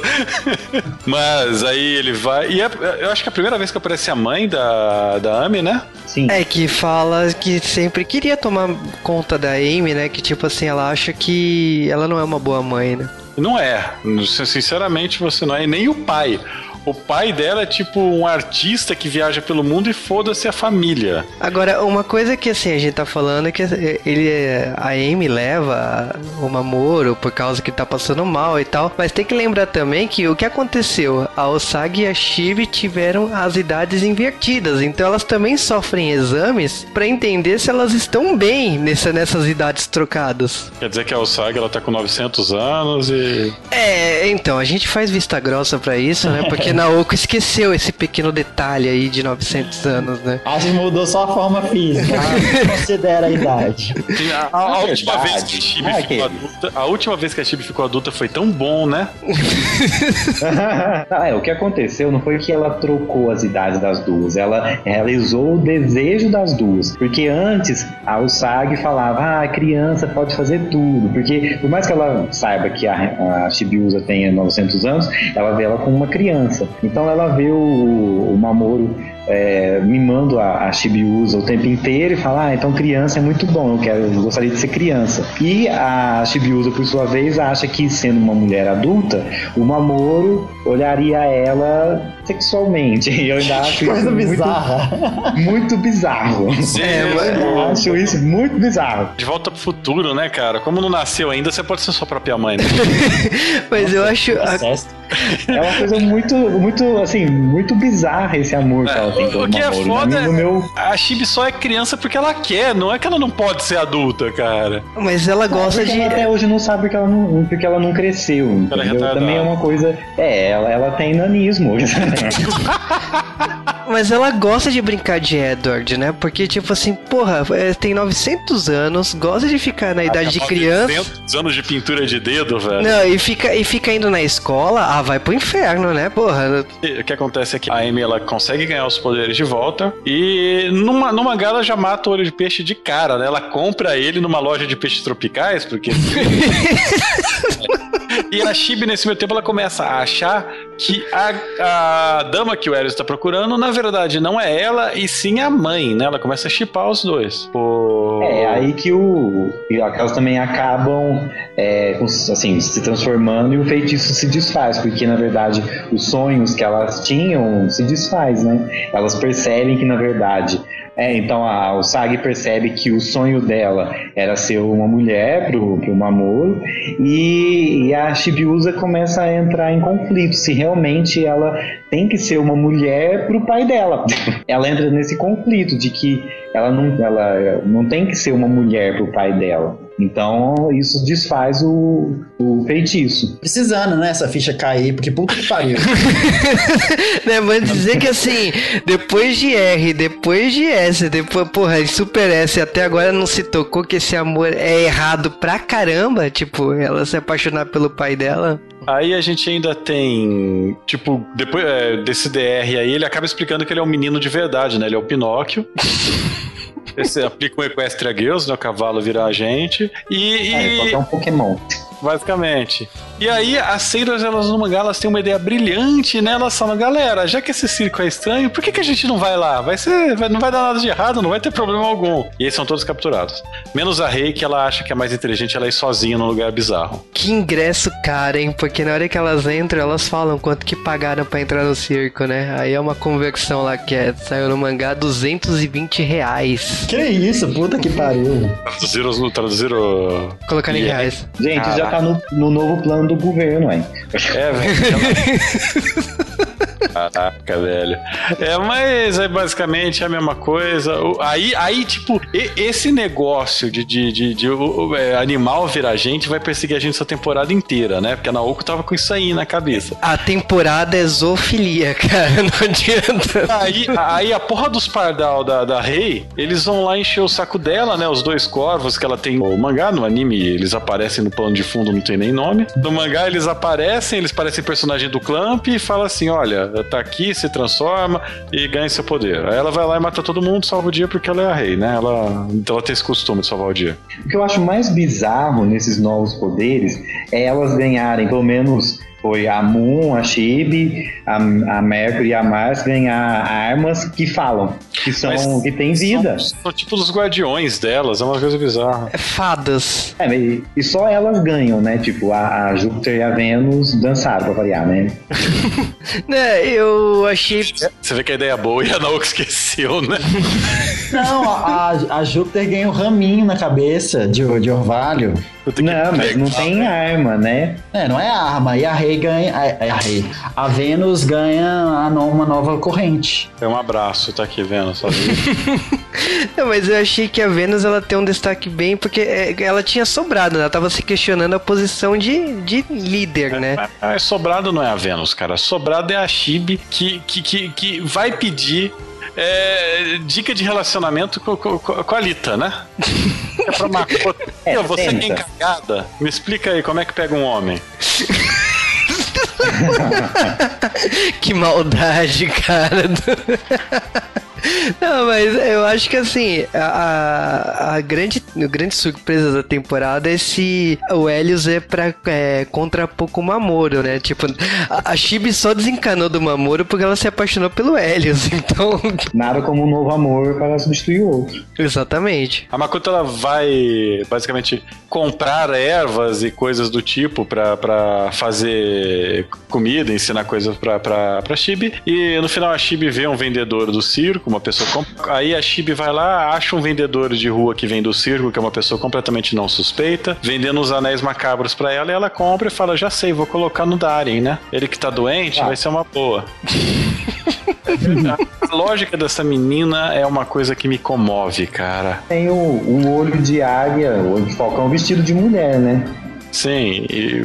Mas aí ele vai. E é- eu acho que é a primeira vez que aparece a mãe da, da Amy, né? Sim. É que fala que sempre queria tomar conta da Amy, né? Que tipo assim, ela acha que ela não é uma boa mãe, né? Não é. Sinceramente, você não é. E nem o pai. O pai dela é tipo um artista que viaja pelo mundo e foda-se a família. Agora, uma coisa que assim a gente tá falando é que ele a Amy leva o Mamoro por causa que tá passando mal e tal, mas tem que lembrar também que o que aconteceu, a Osagi e a Shibi tiveram as idades invertidas, então elas também sofrem exames pra entender se elas estão bem nessa, nessas idades trocadas. Quer dizer que a Osag ela tá com 900 anos e. É, então, a gente faz vista grossa pra isso, né? Porque Naoko esqueceu esse pequeno detalhe aí de 900 anos, né? Acho que mudou só a forma física. ah, Considera a idade. A, a- a É última vez que a Chibi Ah, ficou adulta. A última vez que a Chibi ficou adulta foi tão bom, né? ah, é, o que aconteceu não foi que ela trocou as idades das duas, ela realizou o desejo das duas. Porque antes a Usagi falava, ah, a criança pode fazer tudo. Porque por mais que ela saiba que a, a Shibiusa tenha 900 anos, ela vê ela como uma criança. Então ela vê o, o Mamoru é, mimando a, a Chibiusa o tempo inteiro e fala, ah, então criança é muito bom, eu, quero, eu gostaria de ser criança. E a Chibiusa, por sua vez, acha que sendo uma mulher adulta, o Mamoru olharia ela sexualmente. E eu ainda acho Coisa isso muito, bizarra. muito bizarro. É, Eu acho isso muito bizarro. De volta pro futuro, né, cara? Como não nasceu ainda, você pode ser sua própria mãe. Né? Mas eu acho. É uma coisa muito, muito, assim, muito bizarra esse amor que ela tem o, que é foda No meu, é. A Chibi só é criança porque ela quer, não é que ela não pode ser adulta, cara. Mas ela gosta porque de. ela até hoje não sabe porque ela não, porque ela não cresceu. Ela é. Também é uma coisa. É, ela, ela tem nanismo. Mas ela gosta de brincar de Edward, né? Porque, tipo assim, porra, é, tem 900 anos, gosta de ficar na idade de criança. 900 anos de pintura de dedo, velho. Não, e fica, e fica indo na escola, ah, vai pro inferno, né, porra? O que acontece é que a Amy ela consegue ganhar os poderes de volta e numa, numa ela já mata o olho de peixe de cara, né? Ela compra ele numa loja de peixes tropicais, porque. e a Chibi, nesse meio tempo, ela começa a achar que a, a dama que o Eros está procurando, na verdade, não é ela, e sim a mãe, né? Ela começa a chipar os dois. É, aí que o. que elas também acabam é, assim, se transformando e o feitiço se desfaz, porque na verdade os sonhos que elas tinham se desfaz, né? Elas percebem que na verdade. É, então a, o Sag percebe que o sonho dela era ser uma mulher pro, pro Mamoru e, e a Shibiusa começa a entrar em conflito se realmente ela tem que ser uma mulher pro pai dela. ela entra nesse conflito de que ela não, ela não tem que ser uma mulher pro pai dela. Então isso desfaz o, o feitiço. Precisando, né? Essa ficha cair, porque puta que pariu. né, mas dizer que assim, depois de R, depois de S, depois, porra, Super S até agora não se tocou que esse amor é errado pra caramba, tipo, ela se apaixonar pelo pai dela. Aí a gente ainda tem, tipo, depois é, desse DR aí, ele acaba explicando que ele é um menino de verdade, né? Ele é o Pinóquio. Esse aplica um Equestria Girls, né? O cavalo vira a gente. E, É, e- é um Pokémon. Basicamente. E aí, as Sailors, elas no mangá, elas têm uma ideia brilhante, né? Elas falam, galera, já que esse circo é estranho, por que, que a gente não vai lá? Vai ser, vai- não vai dar nada de errado, não vai ter problema algum. E eles são todos capturados. Menos a Rei, que ela acha que é mais inteligente, ela ir sozinha num lugar bizarro. Que ingresso caro, hein? Porque na hora que elas entram, elas falam quanto que pagaram pra entrar no circo, né? Aí é uma conversão lá que é, saiu no mangá 220 reais. que isso, puta que pariu. Traduziram, traduziram Colocando em reais. Gente, já. Tá no, no novo plano do governo, hein? É, velho. Caraca, velho. É, mas é basicamente a mesma coisa. Aí, aí tipo, esse negócio de, de, de, de o- é, animal virar gente vai perseguir a gente essa temporada inteira, né? Porque a Naoko tava com isso aí na cabeça. A temporada é zoofilia, cara. Não adianta. Aí, aí a porra dos pardal da, da Rei, eles vão lá encher o saco dela, né? Os dois corvos que ela tem no mangá, no anime, eles aparecem no plano de fundo, não tem nem nome. No mangá eles aparecem, eles parecem personagem do Clamp e fala assim: olha, tá aqui, se transforma e ganha seu poder. Aí ela vai lá e mata todo mundo, salva o dia porque ela é a rei, né? Ela, então ela tem esse costume de salvar o dia. O que eu acho mais bizarro nesses novos poderes é elas ganharem, pelo menos foi a Moon, a Chibi, a, a Mercury e a Mars ganhar armas que falam, que são Mas que têm vida. São, são tipo os guardiões delas, é uma coisa bizarra. É fadas. É, e, e só elas ganham, né? Tipo, a, a Júpiter e a Vênus dançaram pra variar, né? Né, eu achei. Você vê que a ideia é boa e a Naoko esqueceu, né? Não, a, a- Júpiter ganha um raminho na cabeça de, de orvalho. Não, mas não tem arma, né? É, não é arma. E a Rei ganha. A, a Rei. A Vênus ganha uma nova corrente. É um abraço, tá aqui vendo? Só Não, mas eu achei que a Vênus ela tem um destaque bem, porque é, ela tinha sobrado, né? Ela tava se questionando a posição de, de líder, né? Ah, sobrado não é a Vênus, cara. Sobrado é a Chibi que, que, que, que vai pedir é, dica de relacionamento com, com, com a Lita, né? É pra Makoto. É, você que é tenta. encarregada, me explica aí como é que pega um homem. Que maldade, cara. Não, mas eu acho que assim, a, a, grande, a grande surpresa da temporada é se o Helios é pra é, contrapor com o Mamoro, né? Tipo, a, a Chibi só desencanou do Mamoro porque ela se apaixonou pelo Helios, então. Nada como um novo amor para substituir o outro. Exatamente. A Makoto ela vai basicamente comprar ervas e coisas do tipo para fazer comida, ensinar coisas pra, pra, pra Chibi. E no final a Chibi vê um vendedor do circo, uma pessoa. Aí a Chibi vai lá, acha um vendedor de rua que vem do circo, que é uma pessoa completamente não suspeita, vendendo os anéis macabros para ela, e ela compra e fala: Já sei, vou colocar no Darien, né? Ele que tá doente, ah. vai ser uma boa. a lógica dessa menina é uma coisa que me comove, cara. Tem o, o olho de águia, o olho de falcão vestido de mulher, né? Sim, e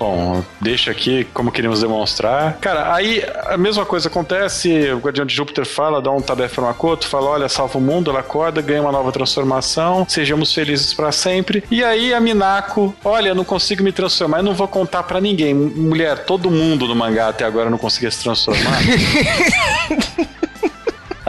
Bom, deixa aqui como queríamos demonstrar. Cara, aí a mesma coisa acontece, o Guardião de Júpiter fala, dá um tabefe pra Makoto, fala, olha, salva o mundo, ela acorda, ganha uma nova transformação, sejamos felizes para sempre. E aí a Minako, olha, não consigo me transformar, eu não vou contar para ninguém. Mulher, todo mundo no mangá até agora não conseguia se transformar.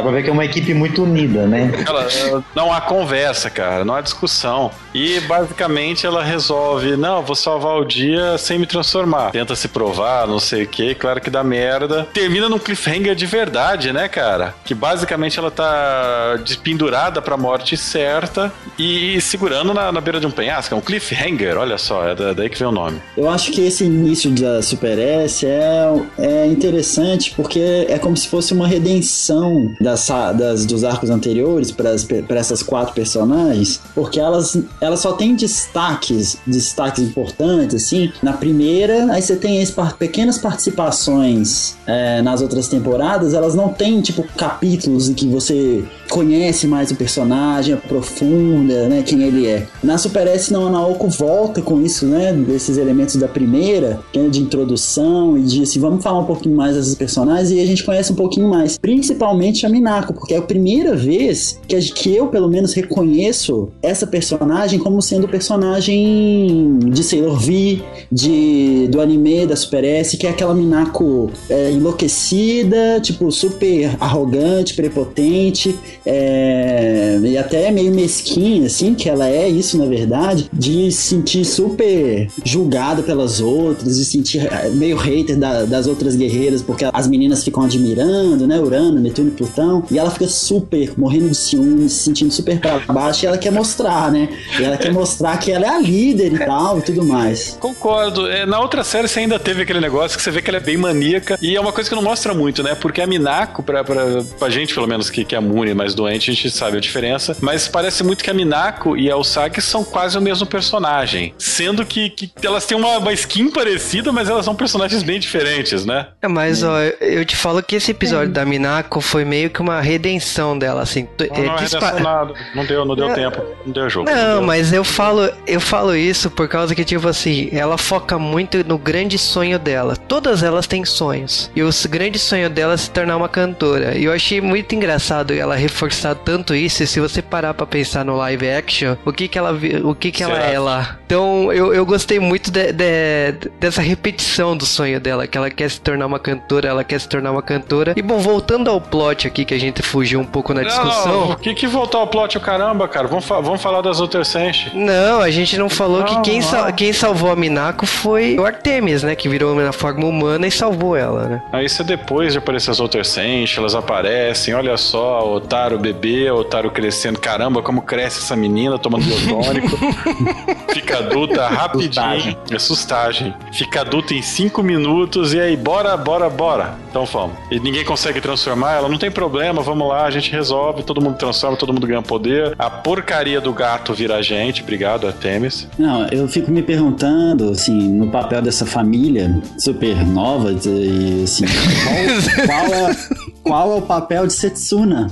Dá pra ver que é uma equipe muito unida, né? Ela, não há conversa, cara, não há discussão. E basicamente ela resolve: não, vou salvar o dia sem me transformar. Tenta se provar, não sei o que, claro que dá merda. Termina num cliffhanger de verdade, né, cara? Que basicamente ela tá despendurada pra morte certa e segurando na, na beira de um penhasco. É um cliffhanger, olha só, é daí que vem o nome. Eu acho que esse início da Super S é, é interessante porque é como se fosse uma redenção das, das, dos arcos anteriores para essas quatro personagens, porque elas, elas só têm destaques, destaques importantes, assim. Na primeira, aí você tem as pequenas participações é, nas outras temporadas, elas não têm, tipo, capítulos em que você conhece mais o personagem, aprofunda, né, quem ele é. Na Super S, não, a Naoko volta com isso, né, desses elementos da primeira, é de introdução e de, assim, vamos falar um pouquinho mais desses personagens e a gente conhece um pouquinho mais, principalmente a Minako, porque é a primeira vez que, que eu, pelo menos, reconheço essa personagem como sendo personagem de Sailor V, de, do anime da Super S, que é aquela Minako é, enlouquecida, tipo, super arrogante, prepotente, é, e até meio mesquinha, assim, que ela é isso, na verdade, de se sentir super julgada pelas outras, de sentir é, meio hater da, das outras guerreiras, porque as meninas ficam admirando, né, Urano, Netuno e Plutão, e ela fica super morrendo de ciúme, se sentindo super pra baixo, e ela quer mostrar, né? E ela quer mostrar que ela é a líder e tal e tudo mais. Concordo. É, na outra série você ainda teve aquele negócio que você vê que ela é bem maníaca, e é uma coisa que não mostra muito, né? Porque a Minako, pra, pra, pra gente, pelo menos, que, que é imune, mais doente, a gente sabe a diferença, mas parece muito que a Minako e a Usagi são quase o mesmo personagem. Sendo que, que elas têm uma, uma skin parecida, mas elas são personagens bem diferentes, né? É, mas, ó, eu te falo que esse episódio é. da Minako foi meio que uma redenção dela, assim. Não, é, não, dispa... nada. não deu, não deu é... tempo, não deu jogo. Não, não deu. mas eu falo, eu falo isso por causa que, tipo assim, ela foca muito no grande sonho dela. Todas elas têm sonhos. E o grande sonho dela é se tornar uma cantora. E eu achei muito engraçado ela reforçar tanto isso. E se você parar pra pensar no live action, o que que ela, o que que ela é lá. Então, eu, eu gostei muito de, de, dessa repetição do sonho dela, que ela quer se tornar uma cantora, ela quer se tornar uma cantora. E bom, voltando ao plot aqui que a gente fugiu um pouco na discussão. Não, o que que voltou ao plot o caramba, cara? Vamos, fa vamos falar das outras Senshi. Não, a gente não falou não, que quem, sal quem salvou a Minako foi o Artemis, né? Que virou na forma humana e salvou ela, né? Aí isso é depois de aparecer as outras Senshi, elas aparecem, olha só, Otaro bebê, Otaro crescendo. Caramba, como cresce essa menina tomando biotônico. Fica adulta rapidinho. É sustagem. Fica adulta em 5 minutos e aí, bora, bora, bora. Então vamos. E ninguém consegue transformar ela, não tem problema, vamos lá, a gente resolve, todo mundo transforma, todo mundo ganha poder. A porcaria do gato vira a gente, obrigado, Artemis. Não, eu fico me perguntando, assim, no papel dessa família super nova, e assim, qual, qual é qual é o papel de Setsuna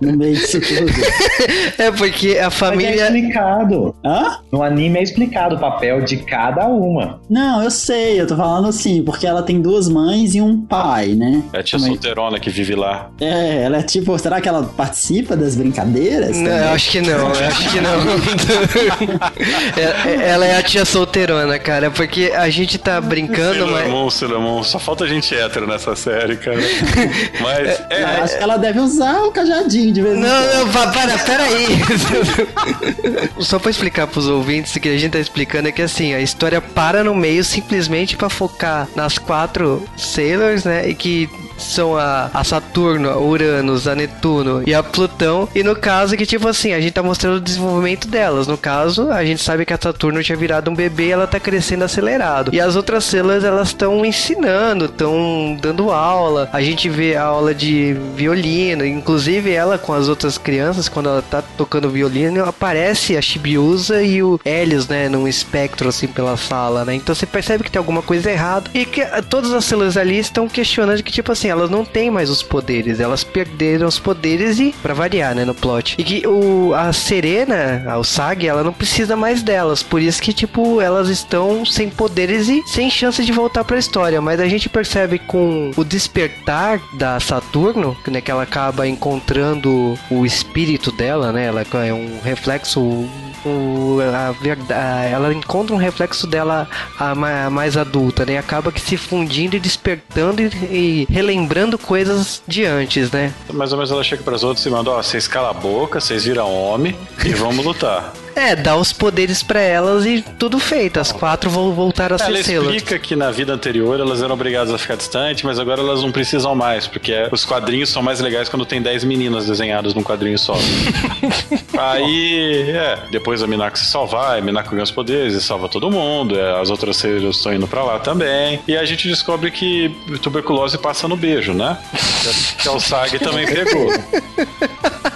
no meio disso tudo? é porque a família. Mas é explicado. Hã? No anime é explicado o papel de cada uma. Não, eu sei, eu tô falando assim, porque ela tem duas mães e um pai, né? É a tia Mas... solteirona que vive lá. É, ela é tipo, será que ela participa das brincadeiras? Não, eu acho que não, eu acho que não. É, é, ela é a tia solteirona, cara, porque a gente tá brincando, mas. Monstro, só falta gente hétero nessa série, cara. Mas. É, Eu acho que ela deve usar o cajadinho de vez em quando. Não, não, pa- para, peraí. Só pra explicar pros ouvintes o que a gente tá explicando é que assim, a história para no meio simplesmente pra focar nas quatro Sailors, né? E que são a, a Saturno, a Uranus, a Netuno e a Plutão. E no caso que, tipo assim, a gente tá mostrando o desenvolvimento delas. No caso, a gente sabe que a Saturno tinha virado um bebê e ela tá crescendo acelerado. E as outras Sailors, elas estão ensinando, estão dando aula. A gente vê a aula de violino, inclusive ela com as outras crianças, quando ela tá tocando violino, aparece a Chibiusa e o Helios, né, num espectro assim pela sala, né? Então você percebe que tem alguma coisa errada e que todas as Sailors ali estão questionando que tipo assim, elas não têm mais os poderes, elas perderam os poderes e para variar, né, no plot. E que o a Serena, a Usagi, ela não precisa mais delas, por isso que tipo elas estão sem poderes e sem chance de voltar para a história, mas a gente percebe com o despertar da Saturno, né, que ela acaba encontrando o espírito dela, né? Ela é um reflexo o, a ela encontra um reflexo dela a, a mais adulta, né? Acaba que se fundindo e despertando e, e relembrando coisas de antes, né? Mais ou menos ela chega pras outras e manda, ó, vocês calam a boca, vocês viram homem e vamos lutar. É, dá os poderes pra elas e tudo feito. As quatro vão voltar a ser Sailors. explica que na vida anterior elas eram obrigadas a ficar distante, mas agora elas não precisam mais, porque é- os quadrinhos são mais legais quando tem 10 meninas desenhadas num quadrinho só. Aí, é, depois a Minako se salvar, a Minako ganha os poderes e salva todo mundo, é, as outras seres estão indo pra lá também, e a gente descobre que tuberculose passa no beijo, né? Que o Sag também pegou.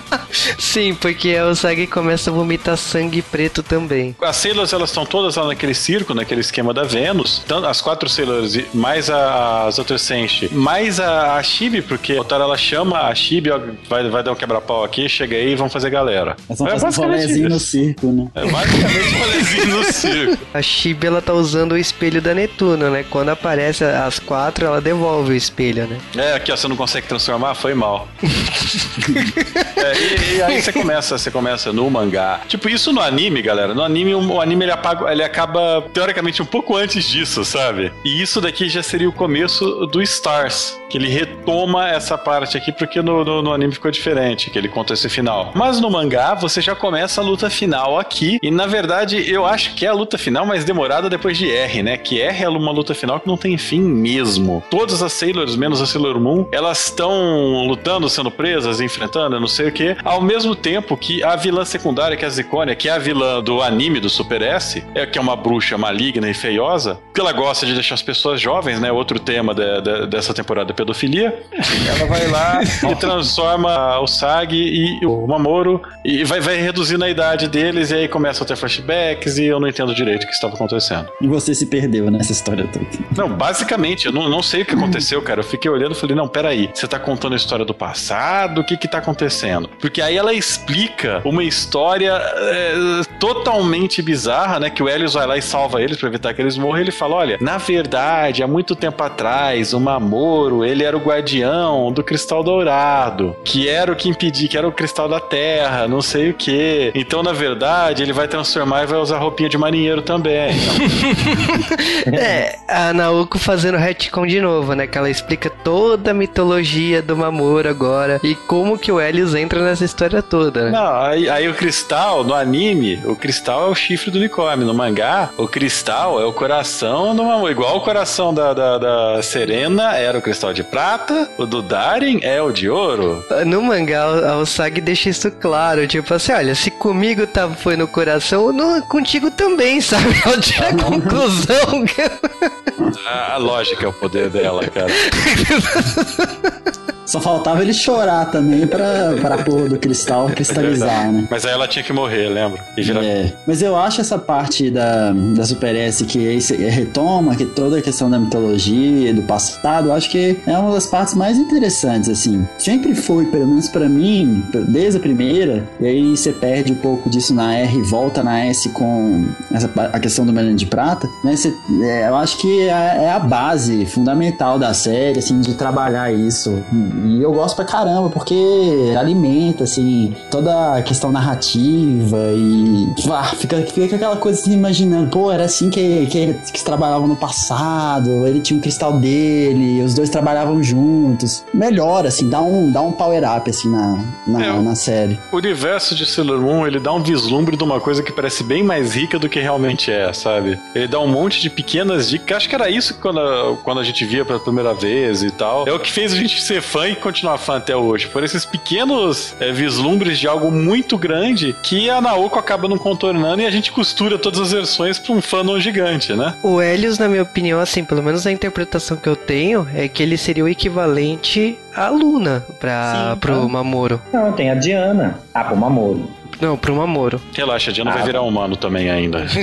Sim, porque a Usagi começa a vomitar sangue preto também. As Sailors, elas estão todas lá naquele circo, naquele esquema da Vênus. Tanto as quatro Sailors, mais a- as outras Senshi, mais a, a Shibi, porque a Otara, ela chama a Shibi, ó, vai, vai dar um quebra-pau aqui, chega aí e vamos fazer galera. Elas vão É fazer um rolezinho no circo, né? É basicamente um rolezinho no circo. A Shibi, ela tá usando o espelho da Netuno, né? Quando aparece as quatro, ela devolve o espelho, né? É, aqui ó, você não consegue transformar, foi mal. É, e, e aí você começa, você começa no mangá. Tipo, isso no anime, galera. No anime, o, anime ele, apaga, ele acaba, teoricamente, um pouco antes disso, sabe? E isso daqui já seria o começo do Stars. Que ele retoma essa parte aqui, porque no, no, no anime ficou diferente, que ele conta esse final. Mas no mangá, você já começa a luta final aqui. E na verdade, eu acho que é a luta final mais demorada depois de R, né? Que R é uma luta final que não tem fim mesmo. Todas as Sailors, menos a Sailor Moon, elas estão lutando, sendo presas, enfrentando, não sei o que, ao mesmo tempo que a vilã secundária, que é a Zicônia, que é a vilã do anime do Super S, é que é uma bruxa maligna e feiosa, que ela gosta de deixar as pessoas jovens, né? Outro tema de- de- dessa temporada é pedofilia. Ela vai lá e transforma o Sag e o Mamoro e vai, vai reduzindo a idade deles, e aí começam a ter flashbacks e eu não entendo direito o que estava acontecendo. E você se perdeu nessa história toda. Não, basicamente, eu não, não sei o que aconteceu, cara. Eu fiquei olhando e falei, não, peraí, você tá contando a história do passado? O que que tá acontecendo? Porque aí ela explica uma história é, totalmente bizarra, né? Que o Helios vai lá e salva eles pra evitar que eles morram. Ele fala, olha, na verdade, há muito tempo atrás, o Mamoro, ele era o guardião do Cristal Dourado, que era o que impedia, que era o Cristal da Terra, não sei o que. Então, na verdade, ele vai transformar e vai usar roupinha de marinheiro também. É, a Naoko fazendo retcon de novo, né? Que ela explica toda a mitologia do Mamoro agora e como que o Helios entra nessa história toda, né? Não, aí, aí o cristal, no anime, o cristal é o chifre do unicórnio. No mangá, o cristal é o coração do Mamor. Igual o coração da, da, da Serena era o cristal de prata, o do Darin é o de ouro. No mangá, a Usagi deixa isso claro, tipo assim, olha, se comigo tá, foi no coração, no, contigo também, sabe? Ela tira a conclusão. A, a lógica é o poder dela, cara. Só faltava ele chorar também pra, pra porra do cristal cristalizar, né? Mas aí ela tinha que morrer, lembra? Virar É, mas eu acho essa parte da, da Super S que se- retoma que toda a questão da mitologia, do passado, eu acho que é uma das partes mais interessantes, assim. Sempre foi, pelo menos pra mim, desde a primeira, e aí você perde um pouco disso na R e volta na S com essa, a questão do Melano de Prata, né? Você- é, eu acho que é, é a base fundamental da série, assim, de trabalhar isso E eu gosto pra caramba, porque alimenta, assim, toda a questão narrativa e. Ah, fica, fica aquela coisa assim, imaginando, pô, era assim que, que eles trabalhavam no passado, ele tinha um cristal dele, os dois trabalhavam juntos. Melhor, assim, dá um, dá um power up, assim, na, na, É, na série. O universo de Sailor Moon, ele dá um vislumbre de uma coisa que parece bem mais rica do que realmente é, sabe? Ele dá um monte de pequenas dicas. Acho que era isso que quando, a- quando a gente via pela primeira vez e tal. É o que fez a gente ser fã continuar fã até hoje. Por esses pequenos é, vislumbres de algo muito grande que a Naoko acaba não contornando e a gente costura todas as versões pra um fandom gigante, né? O Helios, na minha opinião, assim, pelo menos a interpretação que eu tenho, é que ele seria o equivalente à Luna pra, Sim, pro tá. Mamoro. Não, tem a Diana. Ah, pro Mamoro. Não, pro Mamoro. Relaxa, a Diana Ah, vai virar humano também ainda.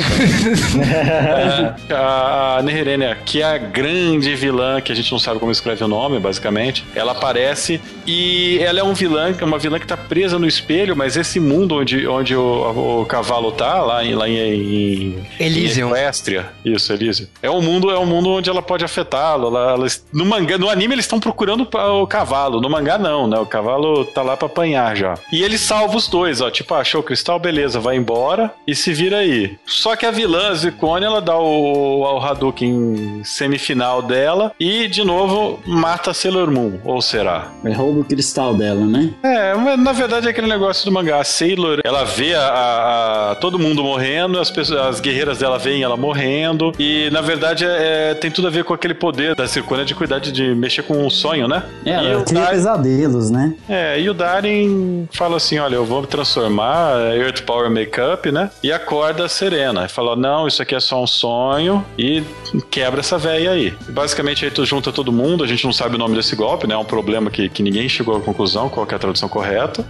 É, a Neherenia, que é a grande vilã, que a gente não sabe como escreve o nome, basicamente, ela aparece e ela é um vilã, uma vilã que tá presa no espelho, mas esse mundo onde, onde o, o cavalo tá, lá em, lá em, em Elysium. em Equestria, isso, Elysium. É um mundo, é um mundo onde ela pode afetá-lo. ela- ela- no mangá, no anime eles estão procurando o cavalo, no mangá não, né? O cavalo tá lá pra apanhar já. E ele salva os dois, ó, tipo, ah, achou o cristal, beleza, vai embora e se vira aí. Só que a vilã, a Zicone, ela dá o, o Hadouken semifinal dela e, de novo, mata a Sailor Moon, ou será? Ele rouba o cristal dela, né? É, mas na verdade é aquele negócio do mangá. A Sailor, ela vê a, a- a- todo mundo morrendo, as, pessoas, as guerreiras dela veem ela morrendo, e na verdade é, tem tudo a ver com aquele poder da Circônia de cuidar de, de mexer com o sonho, né? É, e, ela cria Darin, pesadelos, né? é, e o Darin fala assim: olha, eu vou me transformar, é, Earth Power Makeup, né? E acorda a Serena. E fala: não, isso aqui é só um sonho, e quebra essa véia aí. E basicamente aí tu junta todo mundo, a gente não sabe o nome desse golpe, né? É um problema que, que ninguém chegou à conclusão, qual que é a tradução correta.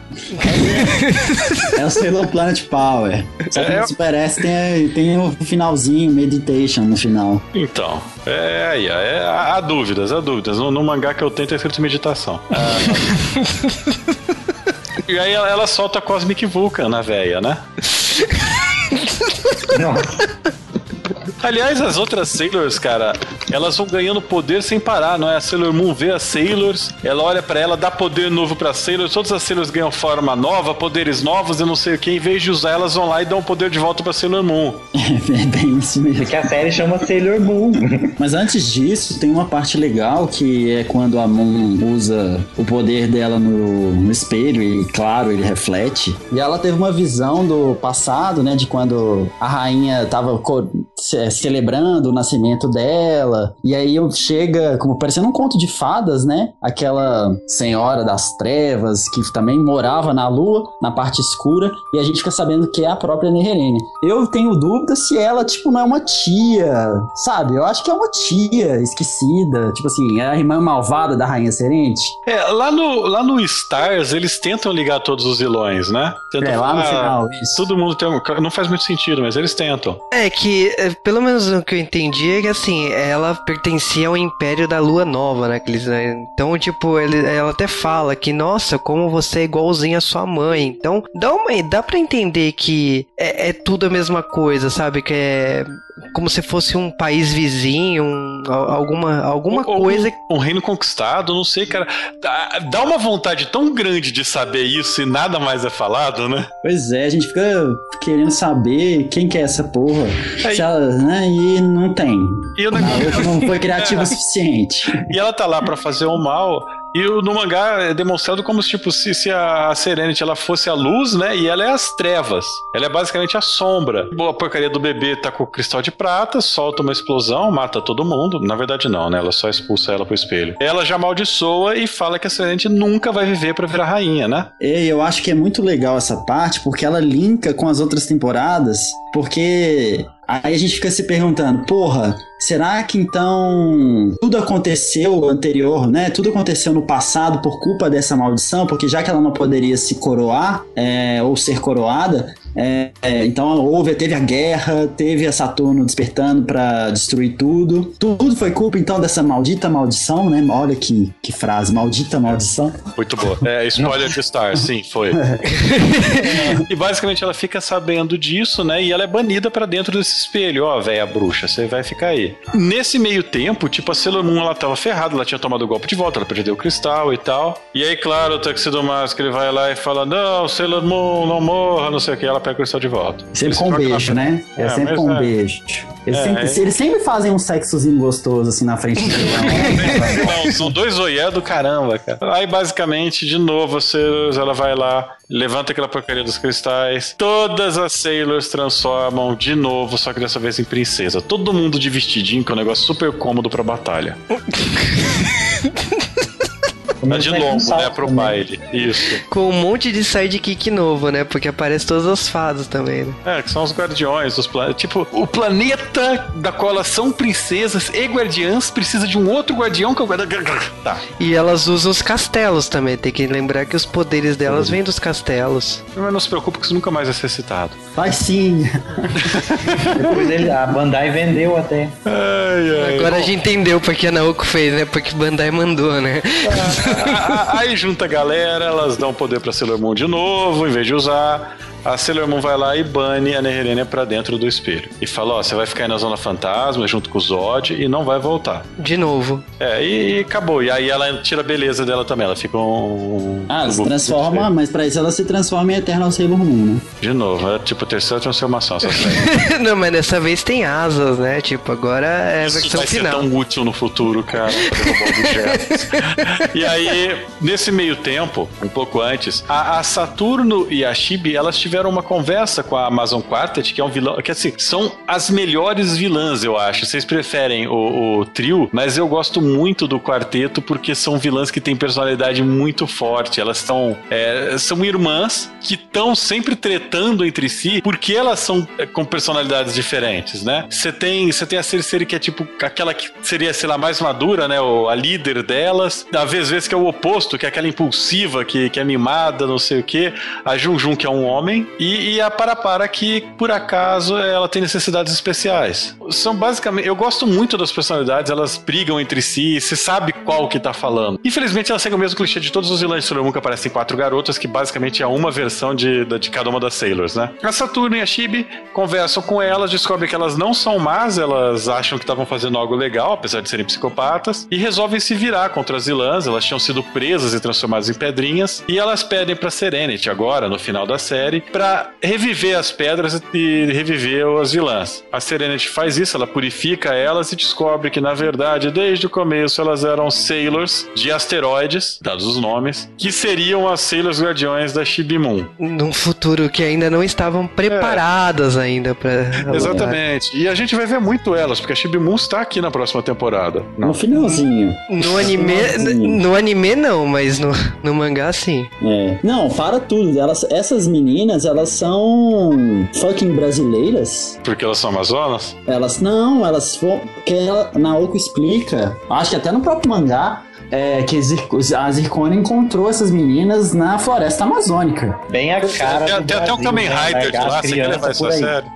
É o Sailor Planet Power. Só que É, no Super S tem, tem o finalzinho, Meditation no final. Então, é aí, é, há, dúvidas, há dúvidas. No, no mangá que eu tenho tá escrito meditação. Ah. e aí ela, ela solta a Cosmic Vulcan na véia, né? Nossa. Aliás, as outras Sailors, cara, elas vão ganhando poder sem parar, não é? A Sailor Moon vê as Sailors, ela olha pra ela, dá poder novo pra Sailors, todas as Sailors ganham forma nova, poderes novos, eu não sei o que, em vez de usar, elas vão lá e dão poder de volta pra Sailor Moon. É bem isso mesmo. Porque a série chama Sailor Moon. Mas antes disso, tem uma parte legal que é quando a Moon usa o poder dela no, no espelho e, claro, ele reflete. E ela teve uma visão do passado, né? De quando a rainha tava ce- celebrando o nascimento dela. E aí chega, como parecendo um conto de fadas, né? Aquela senhora das trevas que também morava na lua, na parte escura. E a gente fica sabendo que é a própria Neherene. Eu tenho dúvida se ela, tipo, não é uma tia, sabe? Eu acho que é uma tia esquecida. Tipo assim, é a irmã malvada da Rainha Serente. É, lá no, lá no Stars, eles tentam ligar todos os vilões, né? Tentam É, lá no falar, final, isso. Todo mundo tem um. Não faz muito sentido, mas eles tentam. É que, é, pelo menos o que eu entendi é que assim, ela pertencia ao Império da Lua Nova, né? eles, né? Então, tipo, ele, ela até fala que, nossa, como você é igualzinho à sua mãe. Então, dá, uma, dá pra entender que é, é tudo a mesma coisa, sabe? Que é como se fosse um país vizinho, um- al- alguma, alguma Ou- coisa. Um, um reino conquistado, não sei, cara. Dá, dá uma vontade tão grande de saber isso e nada mais é falado, né? Pois é, a gente fica querendo saber quem que é essa porra. Aí- Se ela, né? E não tem. E, o A negócio- não foi criativa o suficiente. e ela tá lá pra fazer o mal. E o- no mangá é demonstrado como se, tipo, se, se a Serenity ela fosse a luz, né? E ela é as trevas. Ela é basicamente a sombra. Boa porcaria do bebê tá com o cristal de prata, solta uma explosão, mata todo mundo. Na verdade, não, né? Ela só expulsa ela pro espelho. Ela já amaldiçoa e fala que a Serenity nunca vai viver pra virar rainha, né? E eu acho que é muito legal essa parte, porque ela linka com as outras temporadas, porque aí a gente fica se perguntando, porra, será que então tudo aconteceu anterior, né? Tudo aconteceu no passado por culpa dessa maldição, porque já que ela não poderia se coroar, é, ou ser coroada, É, é, então houve, teve a guerra, teve a Saturno despertando pra destruir tudo. Tudo foi culpa então dessa maldita maldição, né? Olha que, que frase, maldita maldição. Muito boa. É, spoiler de Star, sim, foi. e basicamente ela fica sabendo disso, né? E ela é banida pra dentro desse espelho. Ó, velha bruxa, você vai ficar aí. Nesse meio tempo, tipo, a Sailor Moon, ela tava ferrada, ela tinha tomado o golpe de volta, ela perdeu o cristal e tal. E aí, claro, o Tuxedo Mask, ele vai lá e fala, não, Sailor Moon, não morra, não sei o que, ela pega o cristal de volta. Sempre com um beijo, na- né? É, É, sempre com um é. beijo. Eles, É, sempre, é. eles sempre fazem um sexozinho gostoso assim na frente dele. Não, são dois oié do caramba, cara. Aí, basicamente, de novo, a Sailors, ela vai lá, levanta aquela porcaria dos cristais. Todas as Sailors transformam de novo, só que dessa vez em princesa. Todo mundo de vestidinho, que é um negócio super cômodo pra batalha. Tá de longo, né, pro baile. Isso. Com um monte de sidekick novo, né? Porque aparece todas as fadas também, né? É, que são os guardiões planetas. Tipo, o planeta da qual elas são princesas e guardiãs precisa de um outro guardião que é o guardião. Tá. E elas usam os castelos também. Tem que lembrar que os poderes delas vêm dos castelos. Mas não se preocupe que isso nunca mais vai ser citado. Faz sim. Depois ele, a Bandai vendeu até. Ai, ai. Agora a gente entendeu porque a Naoko fez, né? Porque Bandai mandou, né? A- a- Aí junta a galera, elas dão poder pra Sailor Moon de novo, em vez de usar. A Sailor Moon vai lá e bane a Neherenia pra dentro do espelho. E fala: Ó, você vai ficar aí na Zona Fantasma junto com o Zod e não vai voltar. De novo. É, e, e acabou. E aí ela tira a beleza dela também. Ela fica um. Ah, ela se um- transforma, mas pra isso ela se transforma em Eternal Sailor Moon, né? De novo, é tipo a terceira transformação. Não, mas dessa vez tem asas, né? Tipo, agora é a Isso versão vai ser tão útil no futuro, cara, pra derrubar objetos. e aí, nesse meio tempo, um pouco antes, a, a Saturno e a Chibi, elas tiveram uma conversa com a Amazon Quartet, que é um vilão, que assim, são as melhores vilãs, eu acho. Vocês preferem o, o trio, mas eu gosto muito do quarteto porque são vilãs que têm personalidade muito forte. Elas estão, é, são irmãs que estão sempre tretando entre si porque elas são é, com personalidades diferentes, né? Você tem, tem a Cersei que é tipo aquela que seria, sei lá, mais madura, né? A líder delas. Às vezes, vezes que é o oposto, que é aquela impulsiva, que, que é mimada, não sei o quê. A Junjun, que é um homem. E, e a Parapara, que por acaso ela tem necessidades especiais. São basicamente. Eu gosto muito das personalidades, elas brigam entre si, você sabe qual que tá falando. Infelizmente, ela segue o mesmo clichê de todos os vilões de que aparecem quatro garotas, que basicamente é uma versão de, de cada uma das Sailors, né? A Saturno e a Chibi conversam com elas, descobrem que elas não são más, elas acham que estavam fazendo algo legal, apesar de serem psicopatas, e resolvem se virar contra as vilãs. Elas tinham sido presas e transformadas em pedrinhas, e elas pedem pra Serenity, agora, no final da série, pra reviver as pedras e reviver as vilãs. A Serenity faz isso, ela purifica elas e descobre que, na verdade, desde o começo elas eram Sailors de asteroides, dados os nomes, que seriam as Sailors Guardiões da Shibi Moon. Num futuro que ainda não estavam preparadas ainda pra. Exatamente. E a gente vai ver muito elas, porque a Shibi Moon está aqui na próxima temporada. No finalzinho. No anime. Finalzinho. No anime não, mas no, no mangá sim. É. Não, para tudo. Elas, essas meninas, elas são fucking brasileiras. Porque elas são amazonas? Elas não, elas foram. Que ela, Naoko explica, acho que até no próprio mangá, é, que a Zircone encontrou essas meninas na floresta amazônica. Bem a cara Tem, do tem até um Brasil, Kamen né? Rider de Largar lá, você quer levar isso a sério?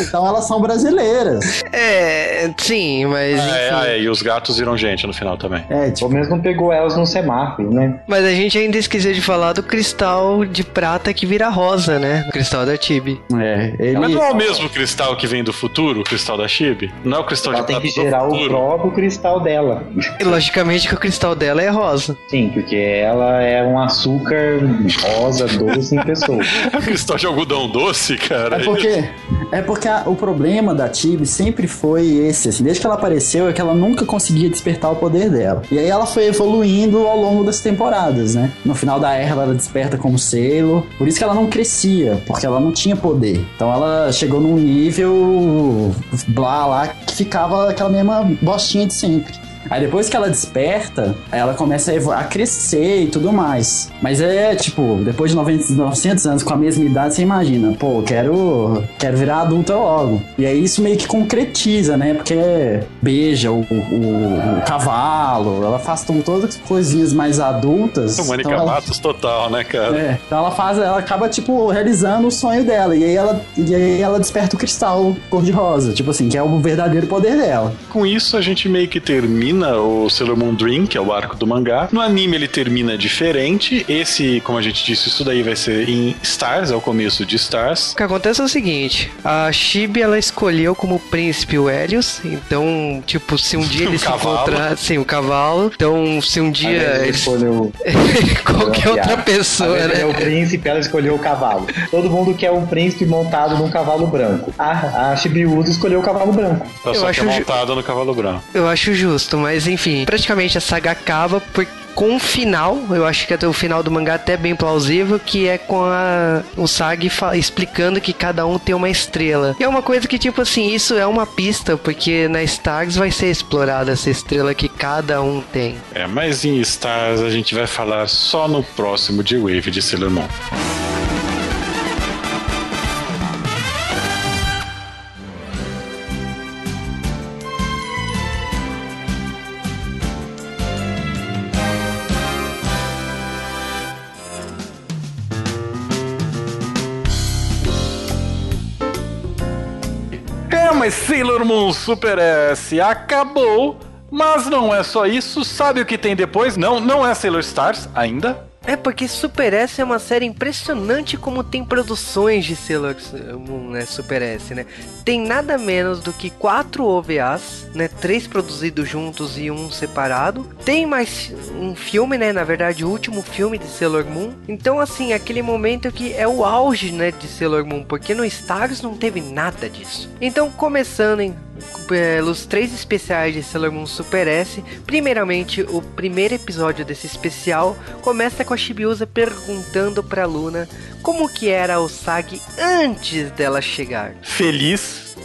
Então elas são brasileiras. É, sim, mas. Ah, é, enfim. ah, é, e os gatos viram gente no final também. É, tipo, Pelo menos não pegou elas num semáforo, né? Mas a gente ainda esqueceu de falar do cristal de prata que vira rosa, né? O cristal da Tibi. é, ele. Mas não é o mesmo cristal que vem do futuro, o cristal da Chibi? Não é o cristal Ela de tem prata que do gerar o próprio cristal dela. E logicamente que o cristal dela é rosa. Sim, porque ela é um açúcar rosa, doce em pessoa. É o cristal de algodão doce, cara. É porque, é porque a- o problema da Tibi sempre foi esse, assim, desde que ela apareceu, é que ela nunca conseguia despertar o poder dela. E aí ela foi evoluindo ao longo das temporadas, né? No final da era ela desperta como selo, por isso que ela não crescia, porque ela não tinha poder. Então ela chegou num nível blá lá que ficava aquela mesma bostinha de sempre. Aí depois que ela desperta, ela começa a, a crescer e tudo mais. Mas é, tipo, depois de 90, 900 anos com a mesma idade, você imagina, pô, quero, quero virar adulta logo. E aí isso meio que concretiza, né? Porque beija o, o- o cavalo, ela faz to- todas as coisinhas mais adultas. Mônica Então ela- total, né, cara? é, então ela faz, ela acaba, tipo, realizando o sonho dela. E aí ela, e aí ela desperta o cristal cor-de-rosa, tipo assim, que é o verdadeiro poder dela. Com isso, a gente meio que termina o Sailor Moon Dream, que é o arco do mangá. No anime, ele termina diferente. Esse, como a gente disse, isso daí vai ser em Stars, é o começo de Stars. O que acontece é o seguinte, a Chibi ela escolheu como príncipe o Helios, então, tipo, se um dia O ele se sim, o cavalo, então se um dia Ela ele escolheu qualquer outra pessoa, né? é o príncipe, ela escolheu o cavalo. Todo mundo quer um príncipe montado num cavalo branco. A, a Shibiusa escolheu o cavalo branco. Ela Eu só acho que é ju- montada no cavalo branco. Eu acho justo, mas enfim, praticamente a saga acaba por, com um final, eu acho que até o final do mangá até é bem plausível, que é com a, o Sag explicando que cada um tem uma estrela. E é uma coisa que, tipo assim, isso é uma pista, porque na Stars vai ser explorada essa estrela que cada um tem. É, mas em Stars a gente vai falar só no próximo de Wave de Sailor Moon. Sailor Moon Super S acabou. Mas não é só isso. Sabe o que tem depois? Não, não é Sailor Stars ainda. É porque Super S é uma série impressionante como tem produções de Sailor Moon, né? Super S, né? Tem nada menos do que quatro OVAs, né? Três produzidos juntos e um separado. Tem mais um filme, né? Na verdade, o último filme de Sailor Moon. Então, assim, aquele momento que é o auge, né? De Sailor Moon, porque no Stars não teve nada disso. Então, começando em pelos três especiais de Sailor Moon Super S. Primeiramente, o primeiro episódio desse especial começa com a Chibiusa perguntando pra Luna como que era o Sag antes dela chegar. Feliz.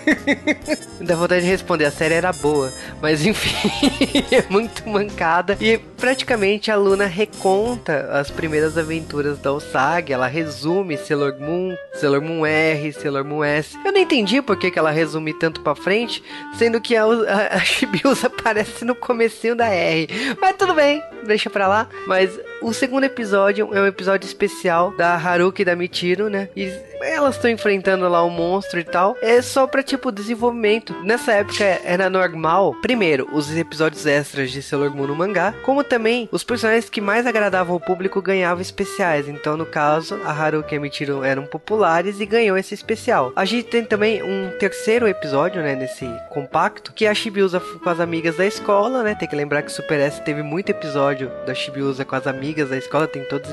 Dá vontade de responder, a série era boa, mas enfim, é muito mancada. E praticamente a Luna reconta as primeiras aventuras da Osag, ela resume Sailor Moon, Sailor Moon R, Sailor Moon S. Eu não entendi por que, que ela resume tanto pra frente, sendo que a, a, a aparece no comecinho da R. Mas tudo bem, deixa pra lá. Mas o segundo episódio é um episódio especial da Haruki e da Michiro, né? E elas estão enfrentando lá um monstro e tal. É só pra, tipo, desenvolvimento. Nessa época era normal, primeiro, os episódios extras de Sailor Moon no mangá, como também os personagens que mais agradavam o público ganhavam especiais. Então, no caso, a Haruki e a Michiro eram populares e ganhou esse especial. A gente tem também um terceiro episódio, né, nesse compacto, que é a Chibiusa com as amigas da escola, né? Tem que lembrar que Super S teve muito episódio da Chibiusa com as amigas da escola, tem todos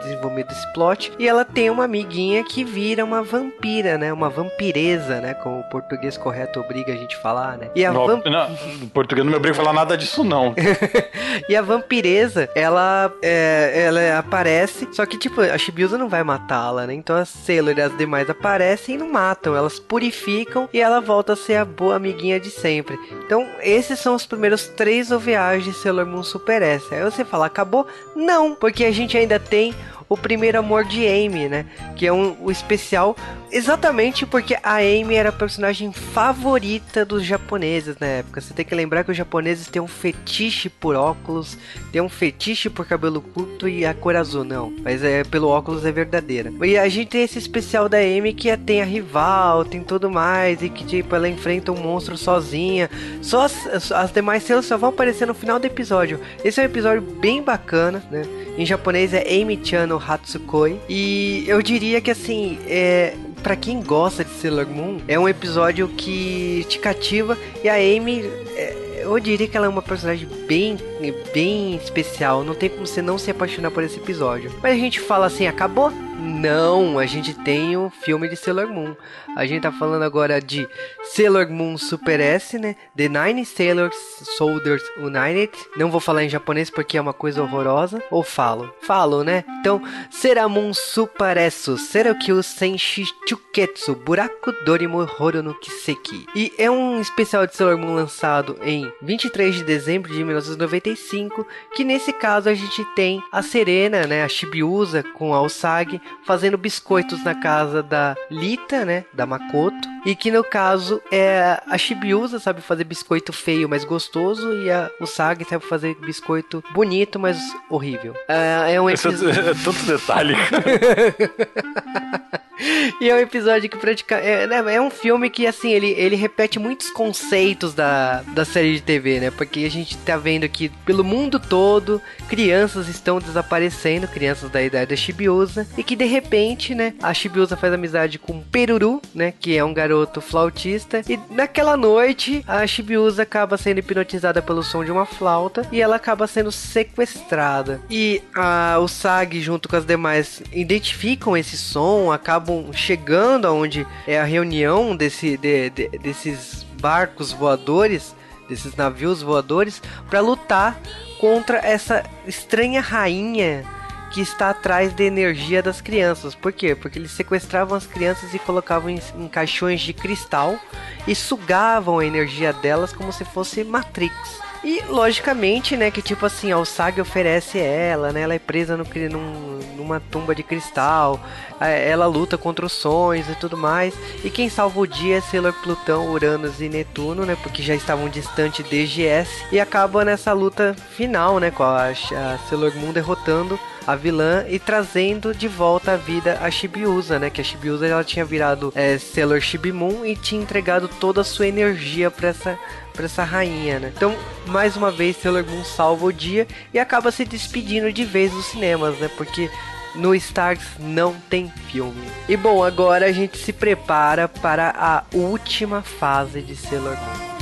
desenvolvimento desse plot. E ela tem uma amiguinha que vira uma vampira, né? Uma vampireza, né? Como o português correto obriga a gente a falar, né? E a, No, vamp... não, português não me obriga a falar nada disso, não. e a vampireza, ela, é, ela aparece, só que, tipo, a Shibiusa não vai matá-la, né? Então as Sailor e as demais aparecem e não matam, elas purificam e ela volta a ser a boa amiguinha de sempre. Então, esses são os primeiros três OVAs de Sailor Moon Super S. Aí você fala, acabou? Não, porque a gente ainda tem o primeiro amor de Amy, né? Que é um, o especial exatamente porque a Amy era a personagem favorita dos japoneses na época. Você tem que lembrar que os japoneses têm um fetiche por óculos, tem um fetiche por cabelo curto e a cor azul, não. Mas é pelo óculos é verdadeira. E a gente tem esse especial da Amy que é, tem a rival, tem tudo mais, e que tipo, ela enfrenta um monstro sozinha. Só as, as demais cenas só vão aparecer no final do episódio. Esse é um episódio bem bacana, né? Em japonês é Amy-chan Hatsukoi. E eu diria que assim, é, para quem gosta de Sailor Moon, é um episódio que te cativa e a Amy. É, eu diria que ela é uma personagem bem, bem especial. Não tem como você não se apaixonar por esse episódio. Mas a gente fala assim, acabou? Não, a gente tem o filme de Sailor Moon. A gente tá falando agora de Sailor Moon Super S, né? The Nine Sailor Soldiers United. Não vou falar em japonês porque é uma coisa horrorosa. Ou falo? Falo, né? Então, Seramun S, Serakyu Senshi Chuketsu, Buraku Dorimo Horo no Kiseki. E é um especial de Sailor Moon lançado em 23 de dezembro de 1995, que nesse caso a gente tem a Serena, né, a Shibiusa com a Usagi fazendo biscoitos na casa da Lita, né, da Makoto, e que no caso é a Shibiusa sabe fazer biscoito feio, mas gostoso, e a Usagi sabe fazer biscoito bonito, mas horrível. É, é um episódio... É tanto detalhe. e é um episódio que praticamente. É, né, é, um filme que, assim, ele, ele repete muitos conceitos da, da série de TV, né? Porque a gente tá vendo que pelo mundo todo crianças estão desaparecendo, crianças da idade da Chibiusa, e que de repente, né, a Chibiusa faz amizade com Peruru, né? Que é um garoto flautista, e naquela noite a Chibiusa acaba sendo hipnotizada pelo som de uma flauta e ela acaba sendo sequestrada. E a, o Sag, junto com as demais, identificam esse som, acabam chegando aonde é a reunião desse, de, de, desses barcos voadores, desses navios voadores, para lutar contra essa estranha rainha que está atrás da energia das crianças. Por quê? Porque eles sequestravam as crianças e colocavam em, em caixões de cristal e sugavam a energia delas como se fosse Matrix. E logicamente, né, que tipo assim, a Usagi oferece ela, né? Ela é presa no, num, numa tumba de cristal. Ela luta contra os sonhos e tudo mais. E quem salva o dia é Sailor Plutão, Uranus e Netuno, né? Porque já estavam distantes desde. E acaba nessa luta final, né? Com a, a Sailor Moon derrotando a vilã e trazendo de volta à vida a Shibiusa, né? Que a Shibiusa ela tinha virado é, Sailor Shibimoon e tinha entregado toda a sua energia para essa essa rainha, né? Então, mais uma vez, Sailor Moon salva o dia e acaba se despedindo de vez dos cinemas, né? Porque no Stars não tem filme. E bom, agora a gente se prepara para a última fase de Sailor Moon.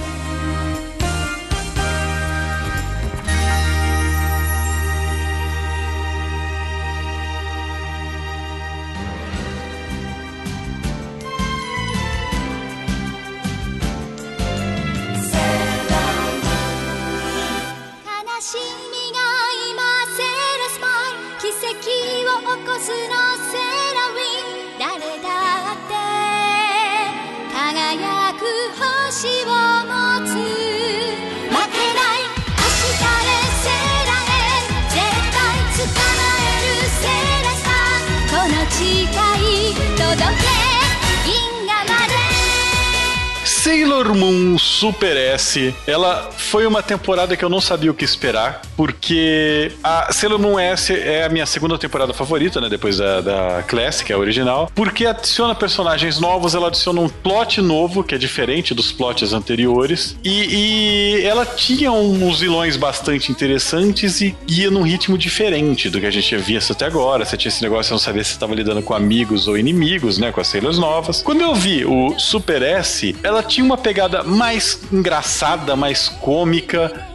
Sailor Moon Super S, ela foi uma temporada que eu não sabia o que esperar, porque a Sailor Moon S é a minha segunda temporada favorita, né? Depois da, da Classic, a original, porque adiciona personagens novos, ela adiciona um plot novo, que é diferente dos plots anteriores, e, e ela tinha uns vilões bastante interessantes e ia num ritmo diferente do que a gente tinha visto até agora. Você tinha esse negócio, de não sabia se estava lidando com amigos ou inimigos, né? Com as Sailors novas. Quando eu vi o Super S, ela tinha uma pegada mais engraçada, mais cômica.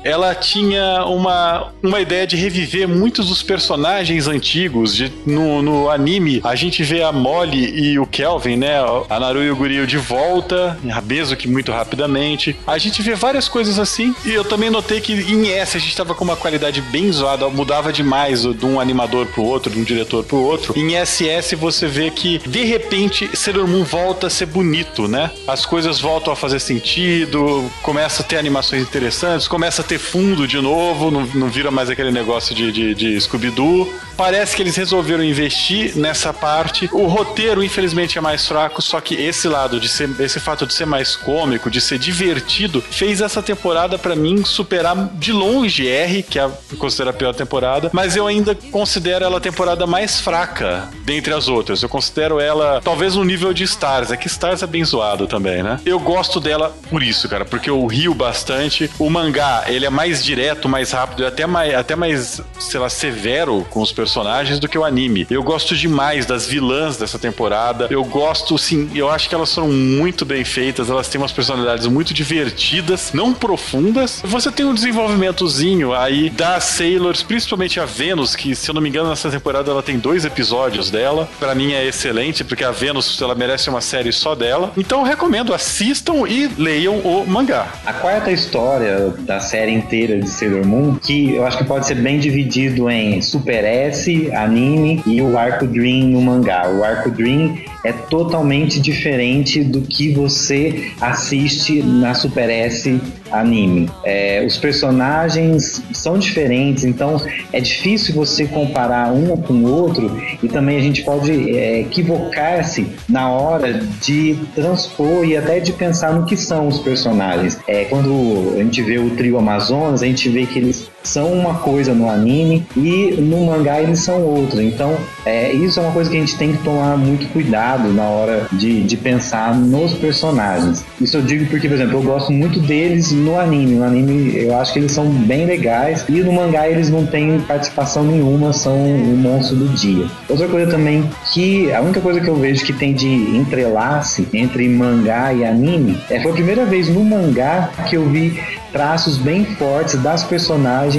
Ela tinha uma, uma ideia de reviver muitos dos personagens antigos. De, no, no anime, a gente vê a Molly e o Kelvin, né? A Naru e o Gurio de volta, mesmo que muito rapidamente. A gente vê várias coisas assim. E eu também notei que em S a gente tava com uma qualidade bem zoada, mudava demais de um animador pro outro, de um diretor pro outro. Em SS você vê que de repente Sailor Moon volta a ser bonito, né? As coisas voltam a fazer sentido, começa a ter animações interessantes, começa a ter fundo de novo, não, não vira mais aquele negócio de, de, de Scooby-Doo. Parece que eles resolveram investir nessa parte. O roteiro, infelizmente, é mais fraco, só que esse lado de ser, esse fato de ser mais cômico, de ser divertido, fez essa temporada para mim superar de longe R, que é considero a pior temporada, mas eu ainda considero ela a temporada mais fraca dentre as outras. Eu considero ela talvez no nível de Stars, é que Stars é bem zoado também, né? Eu gosto dela por isso, cara, porque eu rio bastante. O mangá, ele é mais direto, mais rápido, até mais, até mais, sei lá, severo com os personagens do que o anime. Eu gosto demais das vilãs dessa temporada. Eu gosto, sim, eu acho que elas foram muito bem feitas. Elas têm umas personalidades muito divertidas, não profundas. Você tem um desenvolvimentozinho aí das Sailors, principalmente a Venus, que se eu não me engano nessa temporada ela tem dois episódios dela. Para mim é excelente, porque a Venus ela merece uma série só dela. Então recomendo, assistam e leiam o mangá. A quarta história da série inteira de Sailor Moon, que eu acho que pode ser bem dividido em Super S, anime e o arco Dream no mangá. O arco Dream é totalmente diferente do que você assiste na Super S anime. É, os personagens são diferentes, então é difícil você comparar um com o outro e também a gente pode é, equivocar-se na hora de transpor e até de pensar no que são os personagens. É, quando a gente vê o trio Amazonas, a gente vê que eles são uma coisa no anime e no mangá eles são outra. Então, é, isso é uma coisa que a gente tem que tomar muito cuidado na hora de, de pensar nos personagens. Isso eu digo porque, por exemplo, eu gosto muito deles no anime. No anime eu acho que eles são bem legais e no mangá eles não têm participação nenhuma, são o monstro do dia. Outra coisa também que a única coisa que eu vejo que tem de entrelace entre mangá e anime é foi a primeira vez no mangá que eu vi traços bem fortes das personagens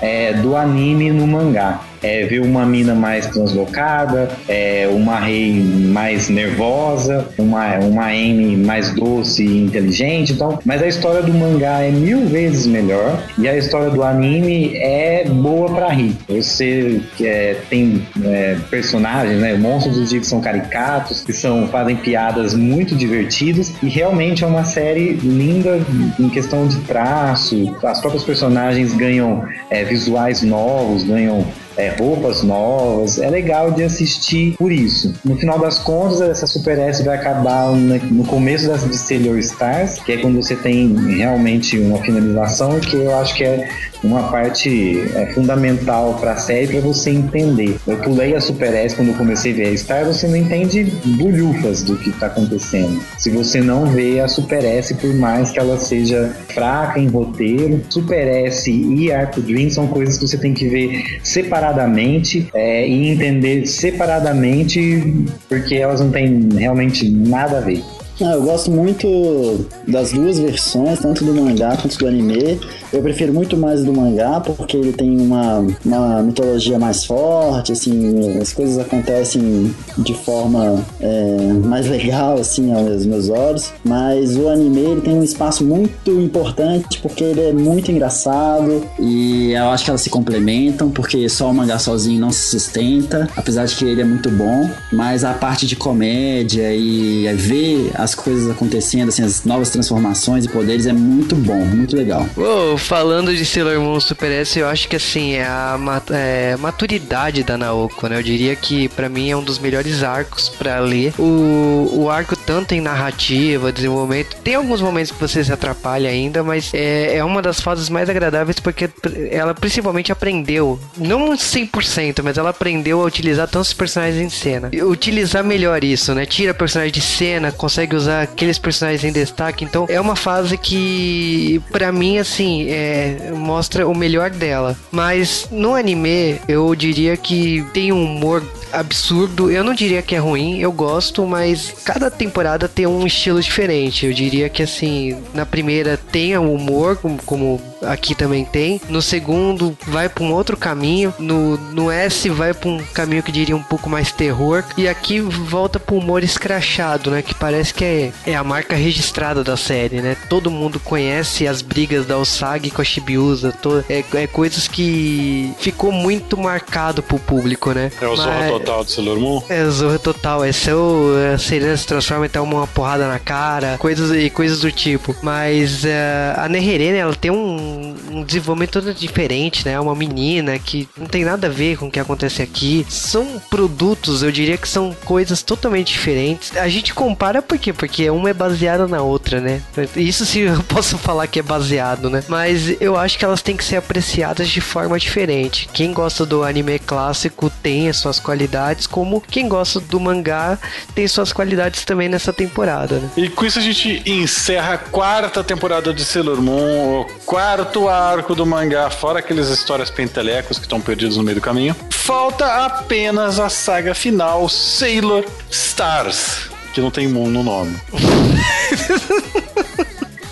é, do anime no mangá é, ver uma mina mais translocada, é, uma rei mais nervosa, uma, uma Amy mais doce e inteligente. Então, mas a história do mangá é mil vezes melhor e a história do anime é boa para rir. Você é, tem é, personagens, né, monstros do dia que são caricatos, que são fazem piadas muito divertidas e realmente é uma série linda em questão de traço. As próprias personagens ganham é, visuais novos, ganham é, roupas novas. É legal de assistir por isso. No final das contas, essa Super S vai acabar no começo das de Sailor Stars, que é quando você tem realmente uma finalização, que eu acho que é uma parte é, fundamental para a série para você entender. Eu pulei a Super S quando comecei a ver a Star, você não entende bolhufas do que está acontecendo. Se você não vê a Super S, por mais que ela seja fraca em roteiro, Super S e Arco Dream são coisas que você tem que ver separadamente é, e entender separadamente, porque elas não têm realmente nada a ver. Ah, eu gosto muito das duas versões, tanto do mangá quanto do anime. Eu prefiro muito mais do mangá, porque ele tem uma, uma mitologia mais forte, assim, as coisas acontecem de forma é, mais legal, assim, aos meus olhos. Mas o anime, ele tem um espaço muito importante, porque ele é muito engraçado, e eu acho que elas se complementam, porque só o mangá sozinho não se sustenta, apesar de que ele é muito bom, mas a parte de comédia e ver as coisas acontecendo, assim, as novas transformações e poderes é muito bom, muito legal. Uou, falando de Sailor Moon Super S, eu acho que assim, é a é, maturidade da Naoko, né? Eu diria que para mim é um dos melhores arcos para ler. O, o arco tanto em narrativa, desenvolvimento, tem alguns momentos que você se atrapalha ainda, mas é, é uma das fases mais agradáveis porque ela principalmente aprendeu, não 100%, mas ela aprendeu a utilizar tantos personagens em cena. Utilizar melhor isso, né? Tira personagens de cena, consegue usar aqueles personagens em destaque. Então é uma fase que, para mim, assim, é, mostra o melhor dela. Mas no anime, eu diria que tem um humor absurdo. Eu não diria que é ruim, eu gosto, mas cada temporada tem um estilo diferente. Eu diria que assim, na primeira tem o humor, como, aqui também tem. No segundo, vai para um outro caminho. No, no S, vai para um caminho que diria um pouco mais terror. E aqui volta para humor escrachado, né? Que parece que é, é a marca registrada da série, né? Todo mundo conhece as brigas da Osagi com a Shibiusa. To, é, é coisas que ficou muito marcado pro público, né? É o Zorro total de Sailor Moon? É, Zorro total. É seu. A Serena se transforma e então uma porrada na cara, coisas e coisas do tipo. Mas uh, a Neherene, ela tem um, um desenvolvimento todo diferente, né? Uma menina que não tem nada a ver com o que acontece aqui. São produtos, eu diria que são coisas totalmente diferentes. A gente compara por Porque uma é baseada na outra, né? Isso sim eu posso falar que é baseado, né? Mas eu acho que elas têm que ser apreciadas de forma diferente. Quem gosta do anime clássico tem as suas qualidades como quem gosta do mangá tem suas qualidades também nessa temporada. Né? E com isso a gente encerra a quarta temporada de Sailor Moon, o quarto arco do mangá, fora aqueles histórias pentelecos que estão perdidos no meio do caminho. falta apenas a saga final Sailor Stars, que não tem Moon no nome.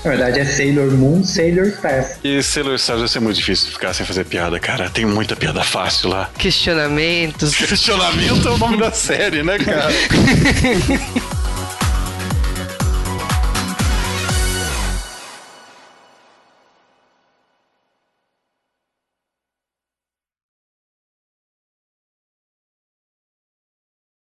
Na verdade é Sailor Moon, Sailor Stars. E Sailor Stars vai ser muito difícil ficar sem fazer piada, cara. Tem muita piada fácil lá. Questionamentos. Questionamento é o nome da série, né, cara?